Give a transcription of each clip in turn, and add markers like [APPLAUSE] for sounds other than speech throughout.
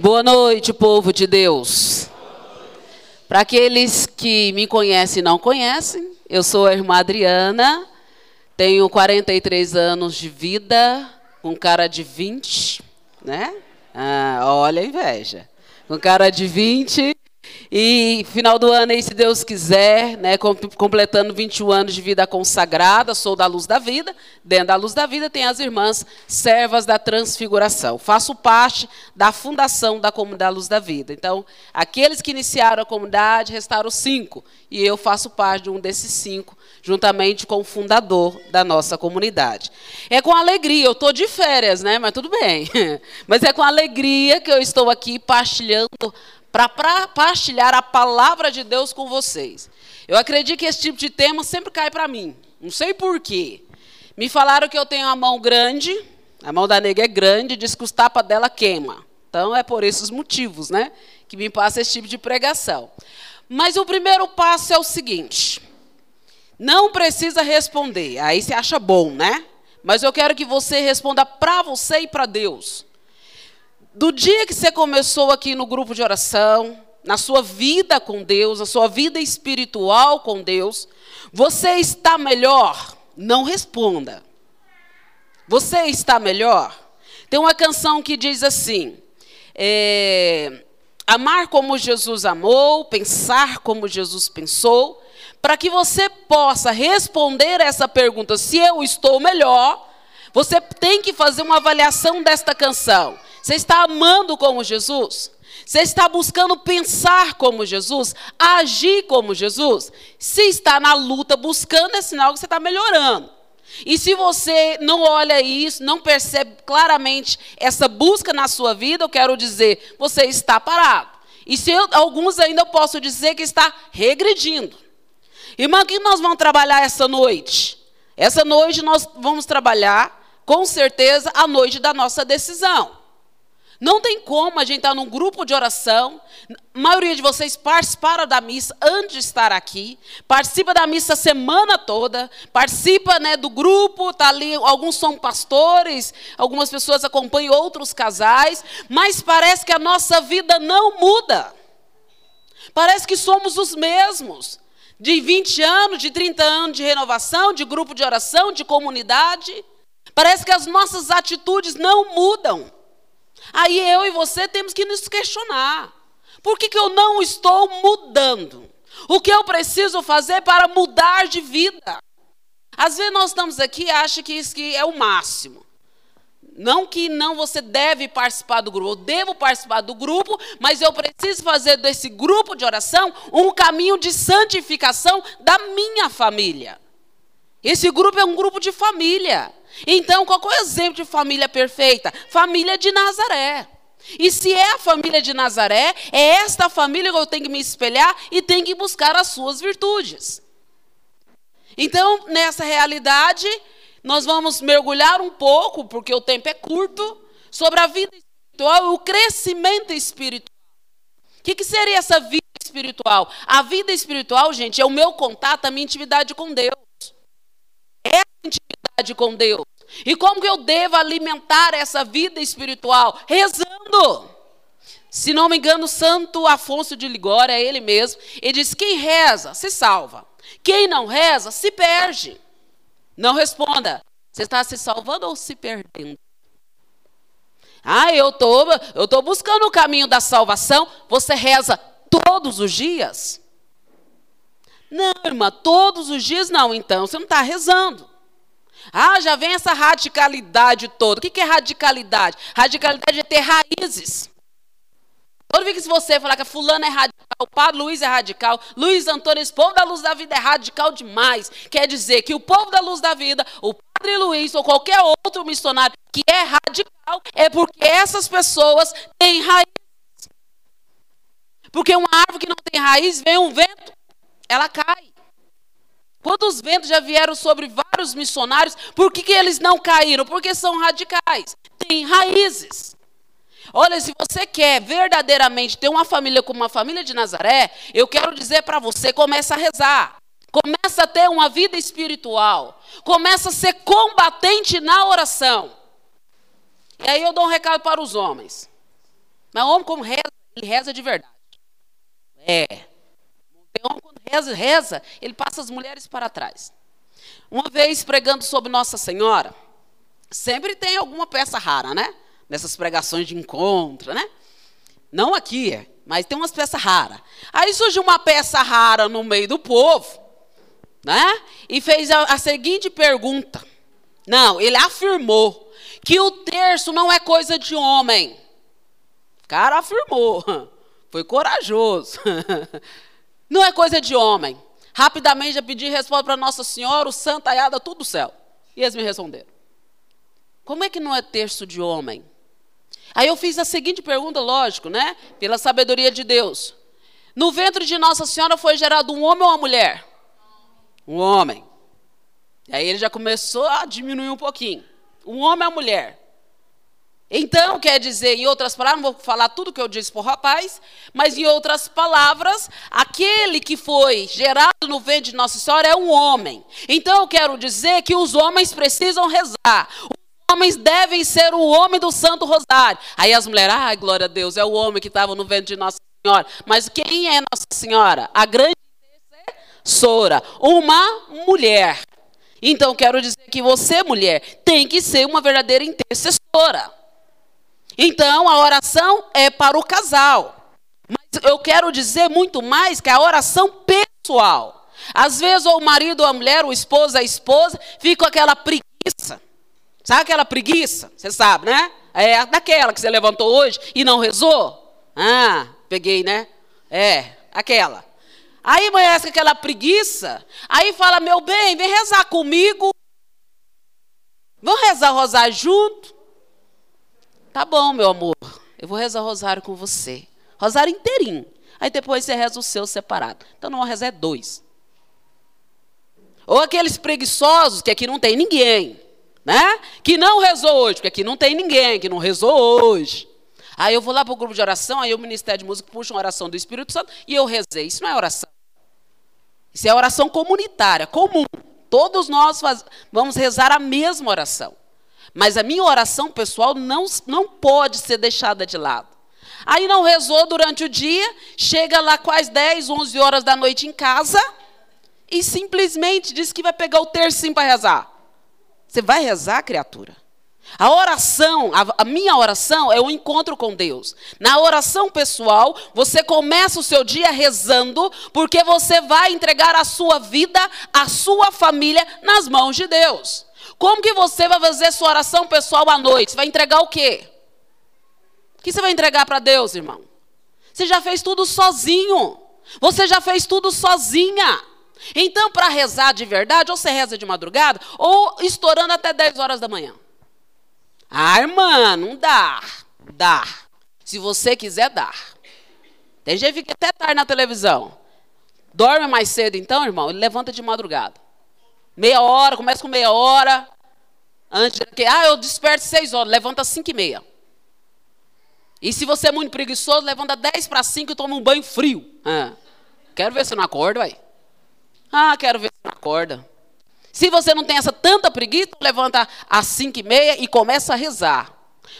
Boa noite, povo de Deus. Para aqueles que me conhecem e não conhecem, eu sou a irmã Adriana, tenho 43 anos de vida, com cara de 20, né? Ah, olha a inveja. Com cara de 20, e final do ano aí, se Deus quiser, né, completando 21 anos de vida consagrada, sou da Luz da Vida. Dentro da Luz da Vida tem as irmãs servas da Transfiguração. Faço parte da fundação da Comunidade Luz da Vida. Então, aqueles que iniciaram a comunidade restaram cinco, e eu faço parte de um desses cinco, juntamente com o fundador da nossa comunidade. É com alegria, eu estou de férias, né? Mas tudo bem. [LAUGHS] Mas é com alegria que eu estou aqui partilhando para partilhar a palavra de Deus com vocês. Eu acredito que esse tipo de tema sempre cai para mim. Não sei porquê. Me falaram que eu tenho a mão grande, a mão da nega é grande, diz que os tapas dela queima. Então é por esses motivos, né? Que me passa esse tipo de pregação. Mas o primeiro passo é o seguinte: não precisa responder. Aí você acha bom, né? Mas eu quero que você responda para você e para Deus do dia que você começou aqui no grupo de oração, na sua vida com Deus, na sua vida espiritual com Deus, você está melhor? Não responda. Você está melhor? Tem uma canção que diz assim: é, amar como Jesus amou, pensar como Jesus pensou, para que você possa responder essa pergunta, se eu estou melhor, você tem que fazer uma avaliação desta canção. Você está amando como Jesus? Você está buscando pensar como Jesus? Agir como Jesus? Se está na luta buscando, é sinal que você está melhorando. E se você não olha isso, não percebe claramente essa busca na sua vida, eu quero dizer, você está parado. E se eu, alguns ainda eu posso dizer que está regredindo. Irmã, o que nós vamos trabalhar essa noite? Essa noite nós vamos trabalhar, com certeza, a noite da nossa decisão. Não tem como a gente estar num grupo de oração. A maioria de vocês participaram da missa antes de estar aqui. Participa da missa a semana toda. Participa né, do grupo, tá ali. Alguns são pastores, algumas pessoas acompanham outros casais. Mas parece que a nossa vida não muda. Parece que somos os mesmos. De 20 anos, de 30 anos de renovação, de grupo de oração, de comunidade. Parece que as nossas atitudes não mudam. Aí eu e você temos que nos questionar. Por que, que eu não estou mudando? O que eu preciso fazer para mudar de vida? Às vezes nós estamos aqui e achamos que isso é o máximo. Não que não você deve participar do grupo, eu devo participar do grupo, mas eu preciso fazer desse grupo de oração um caminho de santificação da minha família. Esse grupo é um grupo de família. Então, qual é o exemplo de família perfeita? Família de Nazaré. E se é a família de Nazaré, é esta família que eu tenho que me espelhar e tenho que buscar as suas virtudes. Então, nessa realidade, nós vamos mergulhar um pouco, porque o tempo é curto, sobre a vida espiritual e o crescimento espiritual. O que, seria essa vida espiritual? A vida espiritual, gente, é o meu contato, a minha intimidade com Deus. É a intimidade com Deus. E como que eu devo alimentar essa vida espiritual? Rezando. Se não me engano, Santo Afonso de Ligória, é ele mesmo, ele diz: quem reza se salva, quem não reza se perde. Não responda, você está se salvando ou se perdendo? Ah, eu tô, eu tô buscando o caminho da salvação. Você reza todos os dias? Não, irmã, todos os dias não. Então você não está rezando. Ah, já vem essa radicalidade toda. O que é radicalidade? Radicalidade é ter raízes. Toda vez que você falar que a fulana é radical, o padre Luiz é radical, Luiz Antônio, esse povo da luz da vida é radical demais. Quer dizer que o povo da luz da vida, o padre Luiz ou qualquer outro missionário que é radical, é porque essas pessoas têm raízes. Porque uma árvore que não tem raiz, vem um vento, ela cai. Quantos ventos já vieram sobre vários missionários? Por que, que eles não caíram? Porque são radicais, têm raízes. Olha, se você quer verdadeiramente ter uma família como uma família de Nazaré, eu quero dizer para você, começa a rezar. Começa a ter uma vida espiritual. Começa a ser combatente na oração. E aí eu dou um recado para os homens. Mas o homem, como reza, ele reza de verdade. É. O homem, reza, reza, ele passa as mulheres para trás. Uma vez pregando sobre Nossa Senhora, sempre tem alguma peça rara, né? Nessas pregações de encontro, né? Não aqui, mas tem umas peças raras. Aí surge uma peça rara no meio do povo, né? E fez a, a seguinte pergunta. Não, ele afirmou que o terço não é coisa de homem. O cara afirmou. [LAUGHS] Foi corajoso. [LAUGHS] Não é coisa de homem. Rapidamente já pedi resposta para Nossa Senhora, o santo aiada, tudo do céu. E eles me responderam. Como é que não é terço de homem? Aí eu fiz a seguinte pergunta, lógico, né? Pela sabedoria de Deus. No ventre de Nossa Senhora foi gerado um homem ou uma mulher? Um homem. E aí ele já começou a diminuir um pouquinho. Um homem ou uma mulher? Então, quer dizer, em outras palavras, não vou falar tudo que eu disse para o rapaz, mas em outras palavras, aquele que foi gerado no ventre de Nossa Senhora é um homem. Então, eu quero dizer que os homens precisam rezar homens devem ser o homem do Santo Rosário. Aí as mulheres, ai, glória a Deus, é o homem que estava no ventre de Nossa Senhora. Mas quem é Nossa Senhora? A grande intercessora, uma mulher. Então, quero dizer que você, mulher, tem que ser uma verdadeira intercessora. Então, a oração é para o casal. Mas eu quero dizer muito mais que a oração pessoal. Às vezes, o marido ou a mulher, o esposo, a esposa, fica com aquela preguiça. Sabe aquela preguiça? Você sabe, né? É daquela que você levantou hoje e não rezou? Ah, peguei, né? É, aquela. Aí amanhece aquela preguiça, aí fala, meu bem, vem rezar comigo. Vamos rezar rosário junto? Tá bom, meu amor. Eu vou rezar rosário com você. Rosário inteirinho. Aí depois você reza o seu separado. Então não vou rezar é dois. Ou aqueles preguiçosos que aqui não tem ninguém né? Que não rezou hoje, porque aqui não tem ninguém que não rezou hoje. Aí eu vou lá para o grupo de oração, aí o Ministério de Música puxa uma oração do Espírito Santo e eu rezei. Isso não é oração. Isso é oração comunitária, comum. Todos nós faz... vamos rezar a mesma oração. Mas a minha oração pessoal não, não pode ser deixada de lado. Aí não rezou durante o dia, chega lá quase 10, 11 horas da noite em casa e simplesmente diz que vai pegar o tercinho para rezar. Você vai rezar, criatura? A oração, a, a, minha oração é o encontro com Deus. Na oração pessoal, você começa o seu dia rezando, porque você vai entregar a sua vida, a sua família nas mãos de Deus. Como que você vai fazer sua oração pessoal à noite? Você vai entregar o quê? O que você vai entregar para Deus, irmão? Você já fez tudo sozinho. Você já fez tudo sozinha. Então, para rezar de verdade, ou você reza de madrugada, ou estourando até 10 horas da manhã. Ah, irmã, não dá. Dá. Se você quiser, dá. Tem gente que fica até tarde na televisão. Dorme mais cedo, então, irmão, ele levanta de madrugada. Meia hora, começa com meia hora. Antes que, ah, eu desperto seis horas, levanta cinco e meia. E se você é muito preguiçoso, levanta dez para cinco e toma um banho frio. Ah, quero ver se não acorda, vai. Ah, quero ver se acorda. Se você não tem essa tanta preguiça, levanta às cinco e meia e começa a rezar.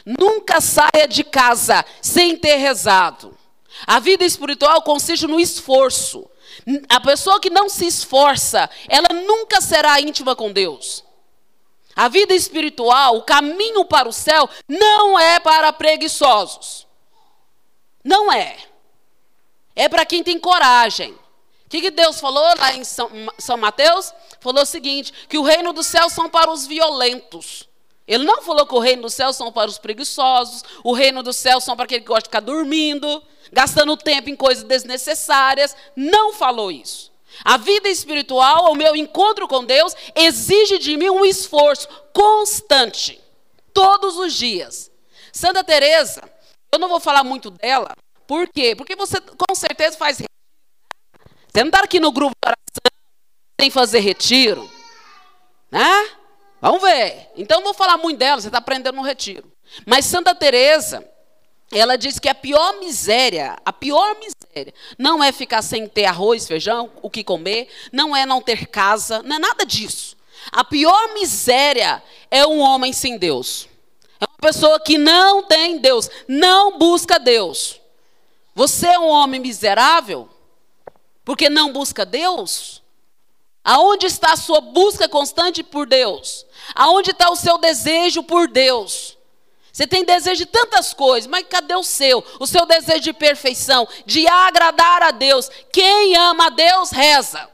Nunca saia de casa sem ter rezado. A vida espiritual consiste no esforço. A pessoa que não se esforça, ela nunca será íntima com Deus. A vida espiritual, o caminho para o céu, não é para preguiçosos. Não é. É para quem tem coragem que, que Deus falou lá em São, São Mateus? Falou o seguinte: que o reino dos céus são para os violentos. Ele não falou que o reino dos céus são para os preguiçosos, o reino dos céus são para aquele que gosta de ficar dormindo, gastando tempo em coisas desnecessárias. Não falou isso. A vida espiritual, o meu encontro com Deus, exige de mim um esforço constante, todos os dias. Santa Teresa, eu não vou falar muito dela, por quê? Porque você com certeza faz você não está aqui no grupo de oração sem fazer retiro? Né? Vamos ver. Então vou falar muito dela, você está aprendendo no retiro. Mas Santa Teresa, ela diz que a pior miséria, a pior miséria, não é ficar sem ter arroz, feijão, o que comer, não é não ter casa, não é nada disso. A pior miséria é um homem sem Deus. É uma pessoa que não tem Deus, não busca Deus. Você é um homem miserável porque não busca Deus? Aonde está a sua busca constante por Deus? Aonde está o seu desejo por Deus? Você tem desejo de tantas coisas, mas cadê o seu? O seu desejo de perfeição, de agradar a Deus. Quem ama a Deus, reza.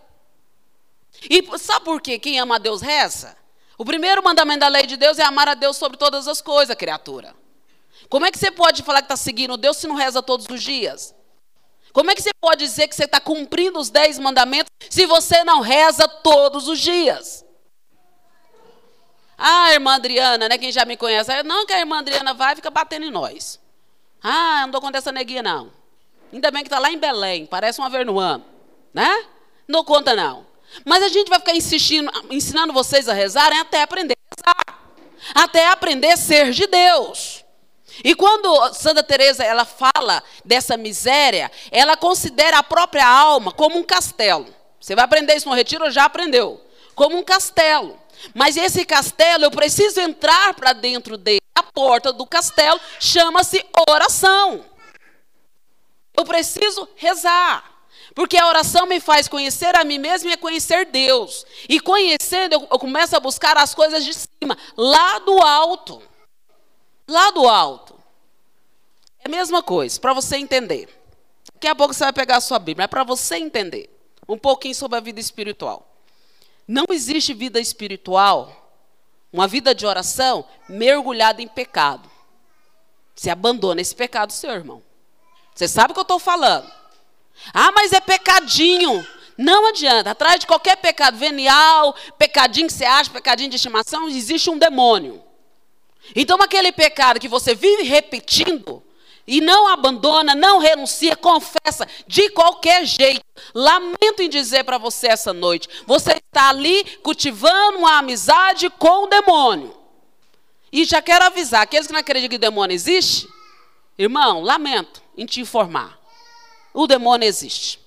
E sabe por quê? Quem ama a Deus, reza? O primeiro mandamento da lei de Deus é amar a Deus sobre todas as coisas, criatura. Como é que você pode falar que está seguindo Deus se não reza todos os dias? Como é que você pode dizer que você está cumprindo os dez mandamentos se você não reza todos os dias? Ah, irmã Adriana, né? Quem já me conhece, não que a irmã Adriana vai e fica batendo em nós. Ah, não dou conta dessa neguinha, não. Ainda bem que está lá em Belém, parece uma vernuã, né? Não dou conta, não. Mas a gente vai ficar insistindo, ensinando vocês a rezarem até aprender a rezar. Até aprender a ser de Deus. E quando Santa Teresa ela fala dessa miséria, ela considera a própria alma como um castelo. Você vai aprender isso no retiro já aprendeu? Como um castelo. Mas esse castelo eu preciso entrar para dentro dele. A porta do castelo chama-se oração. Eu preciso rezar. Porque a oração me faz conhecer a mim mesmo e conhecer Deus. E conhecendo, eu, eu começo a buscar as coisas de cima, lá do alto. Lá do alto. É a mesma coisa, para você entender. Daqui a pouco você vai pegar a sua Bíblia, é para você entender um pouquinho sobre a vida espiritual. Não existe vida espiritual, uma vida de oração mergulhada em pecado. Você abandona esse pecado, seu irmão. Você sabe o que eu estou falando. Ah, mas é pecadinho. Não adianta. Atrás de qualquer pecado venial, pecadinho que você acha, pecadinho de estimação, existe um demônio. Então, aquele pecado que você vive repetindo e não abandona, não renuncia, confessa de qualquer jeito. Lamento em dizer para você essa noite: você está ali cultivando uma amizade com o demônio. E já quero avisar: aqueles que não acreditam que o demônio existe, irmão, lamento em te informar. O demônio existe.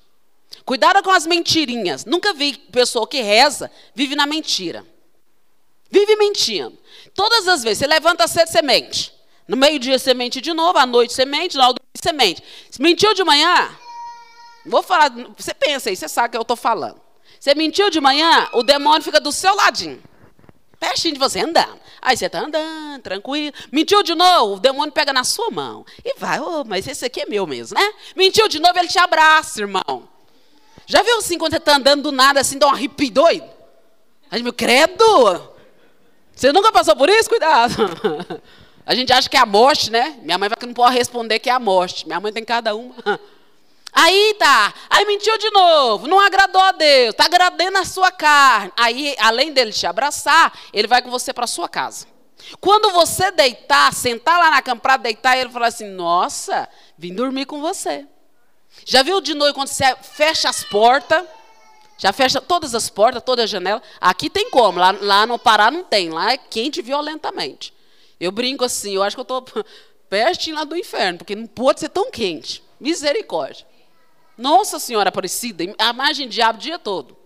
Cuidado com as mentirinhas. Nunca vi pessoa que reza, vive na mentira. Vive mentindo. Todas as vezes, você levanta cedo, você mente. No meio-dia você mente de novo, à noite você mente, na hora do você mente. Se mentiu de manhã, vou falar, você pensa aí, você sabe o que eu estou falando. Você mentiu de manhã, o demônio fica do seu ladinho. Pertinho de você, andando. Aí você está andando, tranquilo. Mentiu de novo, o demônio pega na sua mão. E vai, oh, mas esse aqui é meu mesmo, né? Mentiu de novo, ele te abraça, irmão. Já viu assim, quando você está andando do nada, assim, dá um arrepio doido? Aí, meu, credo! Você nunca passou por isso? Cuidado. [LAUGHS] A gente acha que é a morte, né? Minha mãe vai que não pode responder que é a morte. Minha mãe tem cada uma. [LAUGHS] Aí tá, aí mentiu de novo, não agradou a Deus, está agradando a sua carne. Aí, além dele te abraçar, ele vai com você para sua casa. Quando você deitar, sentar lá na cama para deitar, ele fala assim: Nossa, vim dormir com você. Já viu de noite quando você fecha as portas? Já fecha todas as portas, todas as janelas. Aqui tem como, lá, lá no Pará não tem, lá é quente violentamente. Eu brinco assim, eu acho que eu estou [LAUGHS] pertinho lá do inferno, porque não pode ser tão quente. Misericórdia. Nossa Senhora Aparecida, a margem diabo o dia todo.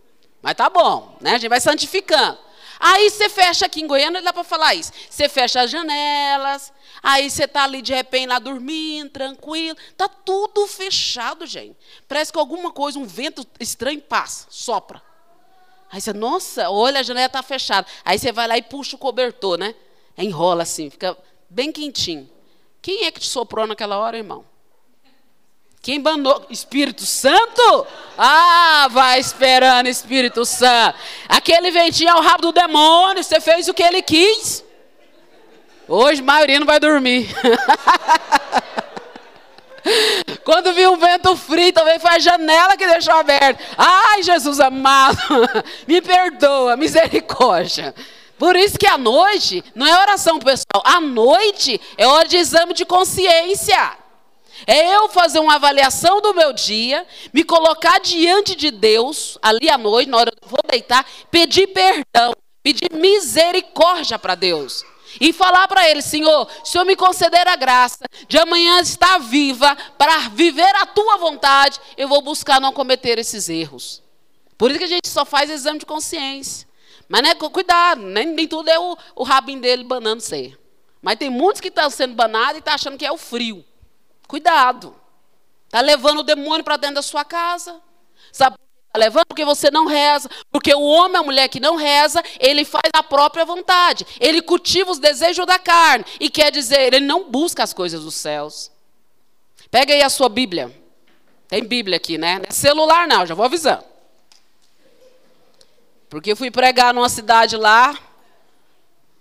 Mas tá bom, né? A gente vai santificando. Aí você fecha aqui em Goiânia, dá para falar isso. Você fecha as janelas, aí você tá ali de repente lá dormindo, tranquilo. Tá tudo fechado, gente. Parece que alguma coisa, um vento estranho passa, sopra. Aí você, nossa, olha, a janela tá fechada. Aí você vai lá e puxa o cobertor, né? Enrola assim, fica bem quentinho. Quem é que te soprou naquela hora, irmão? Quem banou? Espírito Santo? Ah, vai esperando, Espírito Santo. Aquele ventinho é o rabo do demônio. Você fez o que ele quis. Hoje a maioria não vai dormir. [LAUGHS] Quando vi um vento frio, também foi a janela que deixou aberta. Ai, Jesus amado, [LAUGHS] me perdoa, misericórdia. Por isso que a noite não é oração pessoal, a noite é hora de exame de consciência. É eu fazer uma avaliação do meu dia, me colocar diante de Deus, ali à noite, na hora que eu vou deitar, pedir perdão, pedir misericórdia para Deus. E falar para Ele, Senhor, se Senhor me conceder a graça de amanhã estar viva para viver a tua vontade, eu vou buscar não cometer esses erros. Por isso que a gente só faz exame de consciência. Mas né, cuidado, nem, nem tudo é o, o rabinho dele banando ser. Mas tem muitos que estão sendo banados e estão achando que é o frio. Cuidado. Está levando o demônio para dentro da sua casa. Sabe por que está levando? Porque você não reza. Porque o homem, a mulher que não reza, ele faz a própria vontade. Ele cultiva os desejos da carne. E quer dizer, ele não busca as coisas dos céus. Pega aí a sua Bíblia. Tem Bíblia aqui, né? Não é celular, não, já vou avisando. Porque eu fui pregar numa cidade lá,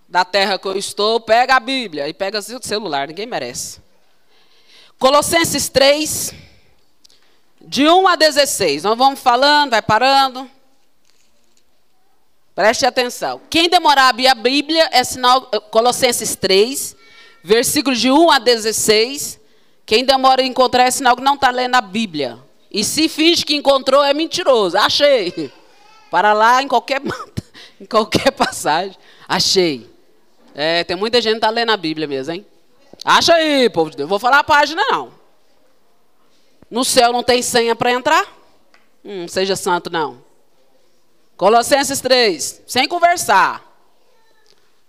da terra que eu estou, pega a Bíblia e pega o celular, ninguém merece. Colossenses 3, de 1 a 16. Nós vamos falando, vai parando. Preste atenção. Quem demorar a abrir a Bíblia é sinal. Colossenses 3, versículos de 1 a 16. Quem demora a encontrar é sinal que não está lendo a Bíblia. E se finge que encontrou, é mentiroso. Achei. Para lá em qualquer, [LAUGHS] em qualquer passagem. Achei. É, tem muita gente que está lendo a Bíblia mesmo, hein? Acha aí, povo de Deus. Vou falar a página, não. No céu não tem senha para entrar? Hum, seja santo, não. Colossenses 3, sem conversar.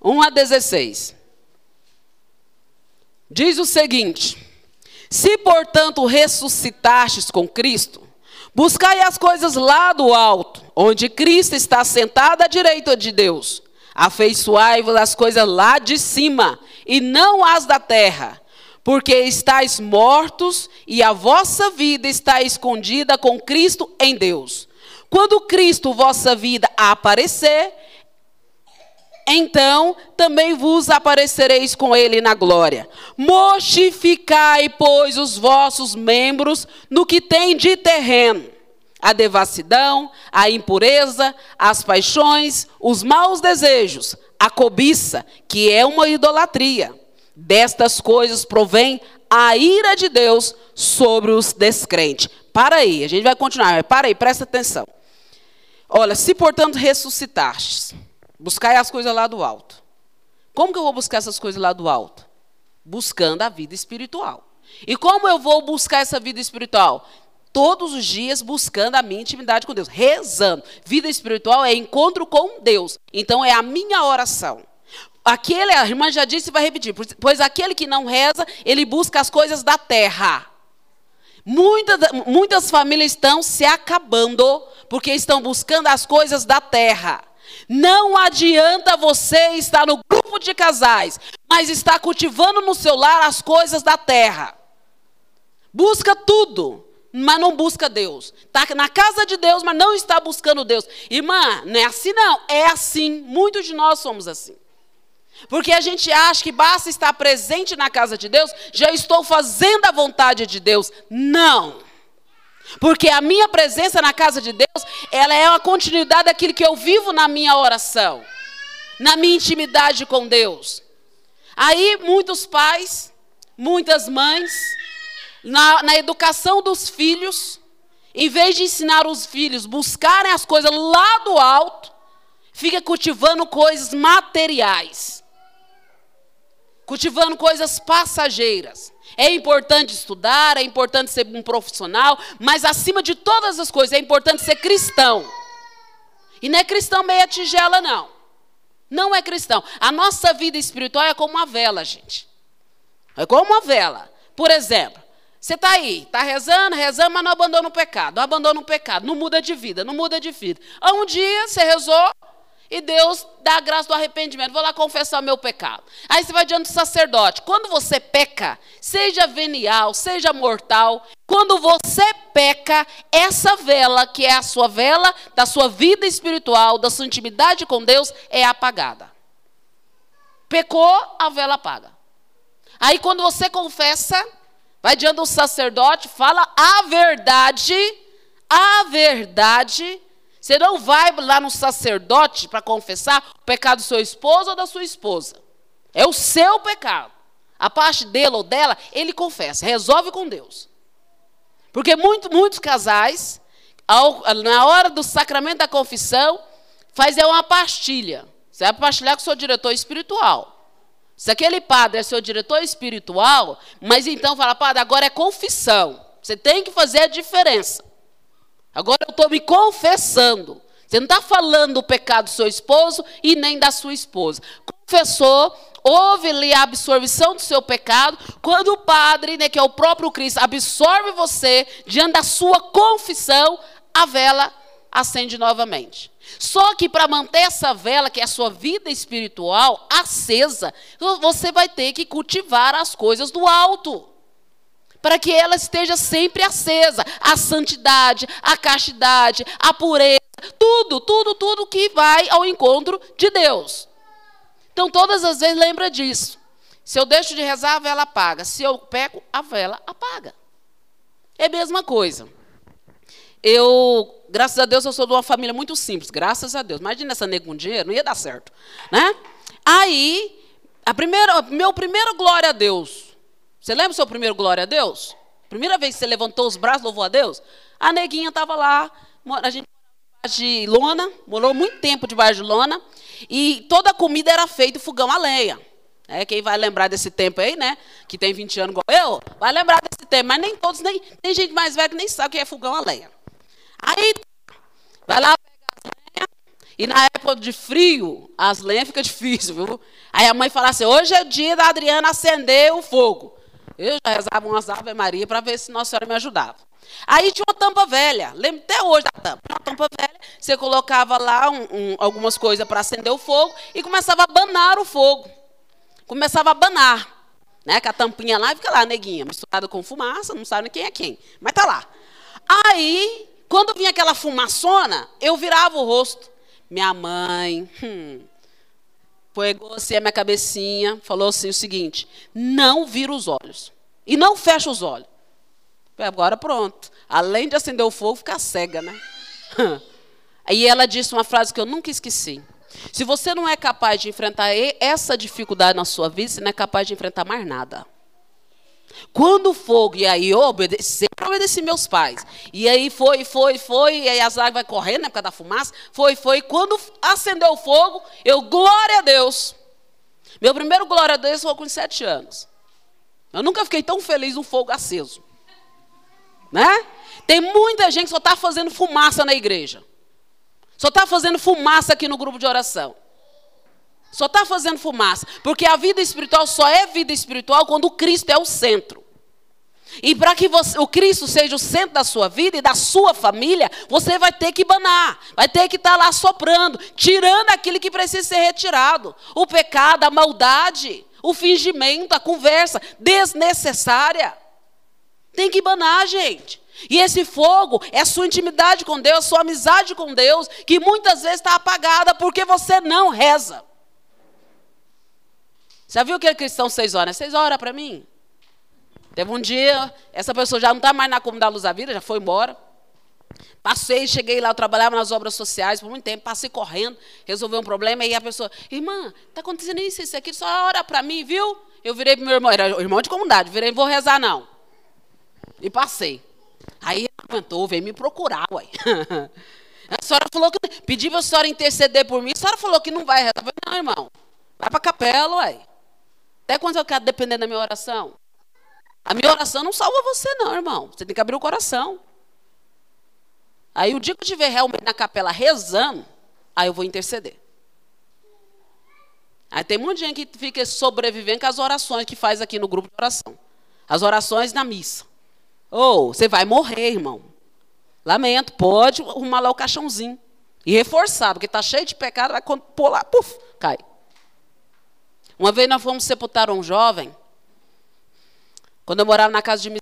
1 a 16. Diz o seguinte: Se, portanto, ressuscitastes com Cristo, buscai as coisas lá do alto, onde Cristo está sentado à direita de Deus. Afeiçoai-vos as coisas lá de cima, e não as da terra, porque estáis mortos e a vossa vida está escondida com Cristo em Deus. Quando Cristo, vossa vida, aparecer, então também vos aparecereis com ele na glória. Mortificai, pois, os vossos membros no que tem de terreno a devassidão, a impureza, as paixões, os maus desejos, a cobiça, que é uma idolatria. Destas coisas provém a ira de Deus sobre os descrentes. Para aí, a gente vai continuar, para aí, presta atenção. Olha, se portanto ressuscitastes, buscai as coisas lá do alto. Como que eu vou buscar essas coisas lá do alto? Buscando a vida espiritual. E como eu vou buscar essa vida espiritual? todos os dias buscando a minha intimidade com Deus, rezando. Vida espiritual é encontro com Deus. Então é a minha oração. Aquele, a irmã já disse e vai repetir, pois aquele que não reza, ele busca as coisas da terra. Muitas, muitas famílias estão se acabando porque estão buscando as coisas da terra. Não adianta você estar no grupo de casais, mas estar cultivando no seu lar as coisas da terra. Busca tudo mas não busca Deus. Está na casa de Deus, mas não está buscando Deus. Irmã, não é assim não. É assim. Muitos de nós somos assim. Porque a gente acha que basta estar presente na casa de Deus, já estou fazendo a vontade de Deus. Não. Porque a minha presença na casa de Deus, ela é uma continuidade daquilo que eu vivo na minha oração, na minha intimidade com Deus. Aí muitos pais, muitas mães, na, na educação dos filhos, em vez de ensinar os filhos buscarem as coisas lá do alto, fica cultivando coisas materiais, cultivando coisas passageiras. É importante estudar, é importante ser um profissional, mas acima de todas as coisas, é importante ser cristão. E não é cristão meia tigela, não. Não é cristão. A nossa vida espiritual é como uma vela, gente. É como uma vela. Por exemplo, você está aí, está rezando, rezando, mas não abandona o pecado, não abandona o pecado, não muda de vida, não muda de vida. Um dia você rezou e Deus dá a graça do arrependimento. Vou lá confessar meu pecado. Aí você vai diante do sacerdote. Quando você peca, seja venial, seja mortal, quando você peca, essa vela, que é a sua vela da sua vida espiritual, da sua intimidade com Deus, é apagada. Pecou, a vela apaga. Aí quando você confessa, Vai diante do sacerdote, fala a verdade, a verdade. Você não vai lá no sacerdote para confessar o pecado do seu esposo ou da sua esposa. É o seu pecado. A parte dele ou dela, ele confessa, resolve com Deus. Porque muito, muitos casais, ao, na hora do sacramento da confissão, faz é uma pastilha. Você vai pastilhar com o seu diretor espiritual. Se aquele padre é seu diretor espiritual, mas então fala, padre, agora é confissão. Você tem que fazer a diferença. Agora eu estou me confessando. Você não está falando do pecado do seu esposo e nem da sua esposa. Confessou, houve ali a absorção do seu pecado, quando o padre, né, que é o próprio Cristo, absorve você diante da sua confissão, a vela acende novamente. Só que para manter essa vela, que é a sua vida espiritual, acesa, você vai ter que cultivar as coisas do alto. Para que ela esteja sempre acesa. A santidade, a castidade, a pureza, tudo, tudo, tudo que vai ao encontro de Deus. Então, todas as vezes, lembra disso. Se eu deixo de rezar, a vela apaga. Se eu peco, a vela apaga. É a mesma coisa. Eu, graças a Deus, eu sou de uma família muito simples, graças a Deus. Imagina essa nega com dinheiro, não ia dar certo. Né? Aí, a primeira, meu primeiro glória a Deus. Você lembra o seu primeiro glória a Deus? Primeira vez que você levantou os braços, louvou a Deus? A neguinha estava lá, a gente de lona, morou muito tempo debaixo de lona, e toda a comida era feita fogão a lenha. É, quem vai lembrar desse tempo aí, né? Que tem 20 anos igual eu, vai lembrar desse tempo, mas nem todos, nem tem gente mais velha que nem sabe o que é fogão a lenha. Aí, vai lá, pega as lenhas, e na época de frio, as lenhas ficam [LAUGHS] difíceis, viu? Aí a mãe fala assim: hoje é dia da Adriana acender o fogo. Eu já rezava umas Ave Maria para ver se Nossa Senhora me ajudava. Aí tinha uma tampa velha, lembro até hoje da tampa. Uma tampa velha, você colocava lá um, um, algumas coisas para acender o fogo e começava a banar o fogo. Começava a banar. Né? Com a tampinha lá fica lá, neguinha, misturada com fumaça, não sabe quem é quem. Mas tá lá. Aí, quando vinha aquela fumaçona, eu virava o rosto. Minha mãe, hum, pegou assim a minha cabecinha, falou assim o seguinte: não vira os olhos. E não fecha os olhos. Agora pronto. Além de acender o fogo, fica cega, né? [LAUGHS] Aí ela disse uma frase que eu nunca esqueci. Se você não é capaz de enfrentar essa dificuldade na sua vida, você não é capaz de enfrentar mais nada. Quando o fogo, e aí eu obedeci, sempre obedeci meus pais. E aí foi, foi, foi, e aí as águas vai correndo, né, por causa da fumaça. Foi, foi. Quando acendeu o fogo, eu, glória a Deus. Meu primeiro glória a Deus foi com sete anos. Eu nunca fiquei tão feliz no fogo aceso. Né? Tem muita gente que só está fazendo fumaça na igreja. Só está fazendo fumaça aqui no grupo de oração. Só está fazendo fumaça. Porque a vida espiritual só é vida espiritual quando o Cristo é o centro. E para que você, o Cristo seja o centro da sua vida e da sua família, você vai ter que banar, vai ter que estar tá lá soprando, tirando aquilo que precisa ser retirado: o pecado, a maldade, o fingimento, a conversa desnecessária. Tem que banar, gente. E esse fogo é sua intimidade com Deus, sua amizade com Deus, que muitas vezes está apagada porque você não reza. Já viu aquele cristão seis horas? Seis horas para mim. Teve um dia, essa pessoa já não está mais na comunidade Luz da Vida, já foi embora. Passei, cheguei lá, eu trabalhava nas obras sociais por muito tempo, passei correndo, resolvi um problema, e a pessoa, irmã, está acontecendo isso, isso aqui, só ora para mim, viu? Eu virei para meu irmão, era irmão de comunidade, virei, vou rezar não. E passei. Aí aguentou, veio me procurar, uai. [LAUGHS] A senhora falou que. Pedi para a senhora interceder por mim, a senhora falou que não vai rezar. Eu falei, não, irmão. Vai para a capela, uai. Até quando eu quero depender da minha oração? A minha oração não salva você, não, irmão. Você tem que abrir o coração. Aí o dia que eu estiver realmente na capela rezando, aí eu vou interceder. Aí tem muita gente que fica sobrevivendo com as orações que faz aqui no grupo de oração. As orações na missa. Ou oh, você vai morrer, irmão. Lamento, pode arrumar lá o caixãozinho. E reforçar, porque está cheio de pecado, vai pôr lá, puf, cai. Uma vez nós fomos sepultar um jovem, quando eu morava na casa de missão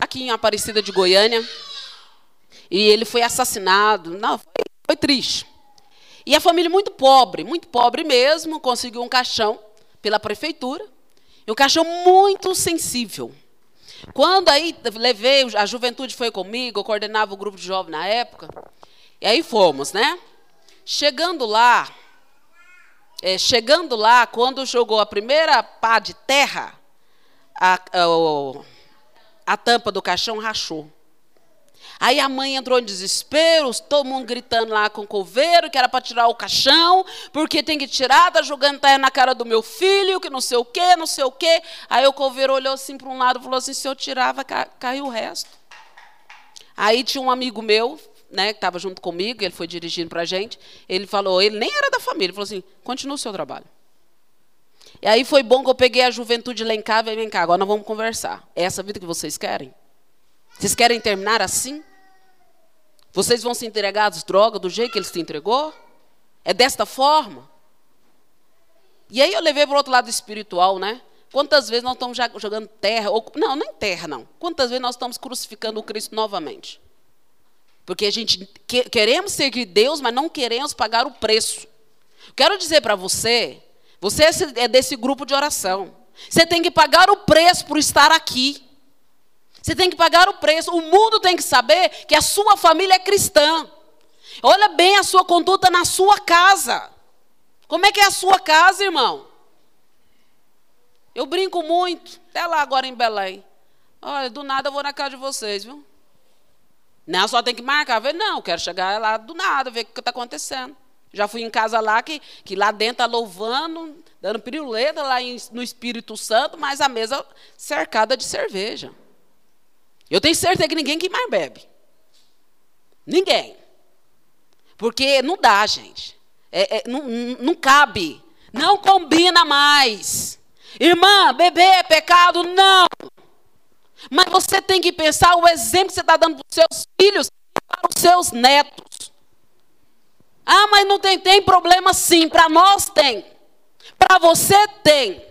aqui em Aparecida de Goiânia, e ele foi assassinado. Não, foi, foi triste. E a família muito pobre, muito pobre mesmo, conseguiu um caixão pela prefeitura, e um caixão muito sensível. Quando aí levei, a juventude foi comigo, eu coordenava o grupo de jovens na época, e aí fomos, né? Chegando lá, é, chegando lá, quando jogou a primeira pá de terra, a, a, a tampa do caixão rachou. Aí a mãe entrou em desespero, todo mundo gritando lá com o coveiro, que era para tirar o caixão, porque tem que tirar, tá jogando terra na cara do meu filho, que não sei o quê, não sei o quê. Aí o coveiro olhou assim para um lado e falou assim: se eu tirar, vai cair o resto. Aí tinha um amigo meu, né, que estava junto comigo, ele foi dirigindo para a gente, ele falou, ele nem era da família, ele falou assim, continua o seu trabalho. E aí foi bom que eu peguei a juventude lá em casa e vem cá, agora nós vamos conversar. É essa vida que vocês querem? Vocês querem terminar assim? Vocês vão se entregar às drogas do jeito que ele se entregou? É desta forma? E aí eu levei para o outro lado espiritual, né? Quantas vezes nós estamos jogando terra, ou, não, nem terra não. Quantas vezes nós estamos crucificando o Cristo novamente? Porque a gente que, queremos seguir Deus, mas não queremos pagar o preço. Quero dizer para você, você é desse grupo de oração. Você tem que pagar o preço por estar aqui. Você tem que pagar o preço. O mundo tem que saber que a sua família é cristã. Olha bem a sua conduta na sua casa. Como é que é a sua casa, irmão? Eu brinco muito, até lá agora em Belém. Olha, do nada eu vou na casa de vocês, viu? Não, só tem que marcar. Eu não, quero chegar lá do nada, ver o que está acontecendo. Já fui em casa lá, que, que lá dentro está louvando, dando piruleta lá em, no Espírito Santo, mas a mesa cercada de cerveja. Eu tenho certeza que ninguém que mais bebe. Ninguém. Porque não dá, gente. É, é, não, não cabe. Não combina mais. Irmã, beber é pecado? Não. Mas você tem que pensar o exemplo que você está dando para os seus filhos e para os seus netos. Ah, mas não tem, tem problema sim. Para nós tem. Para você tem.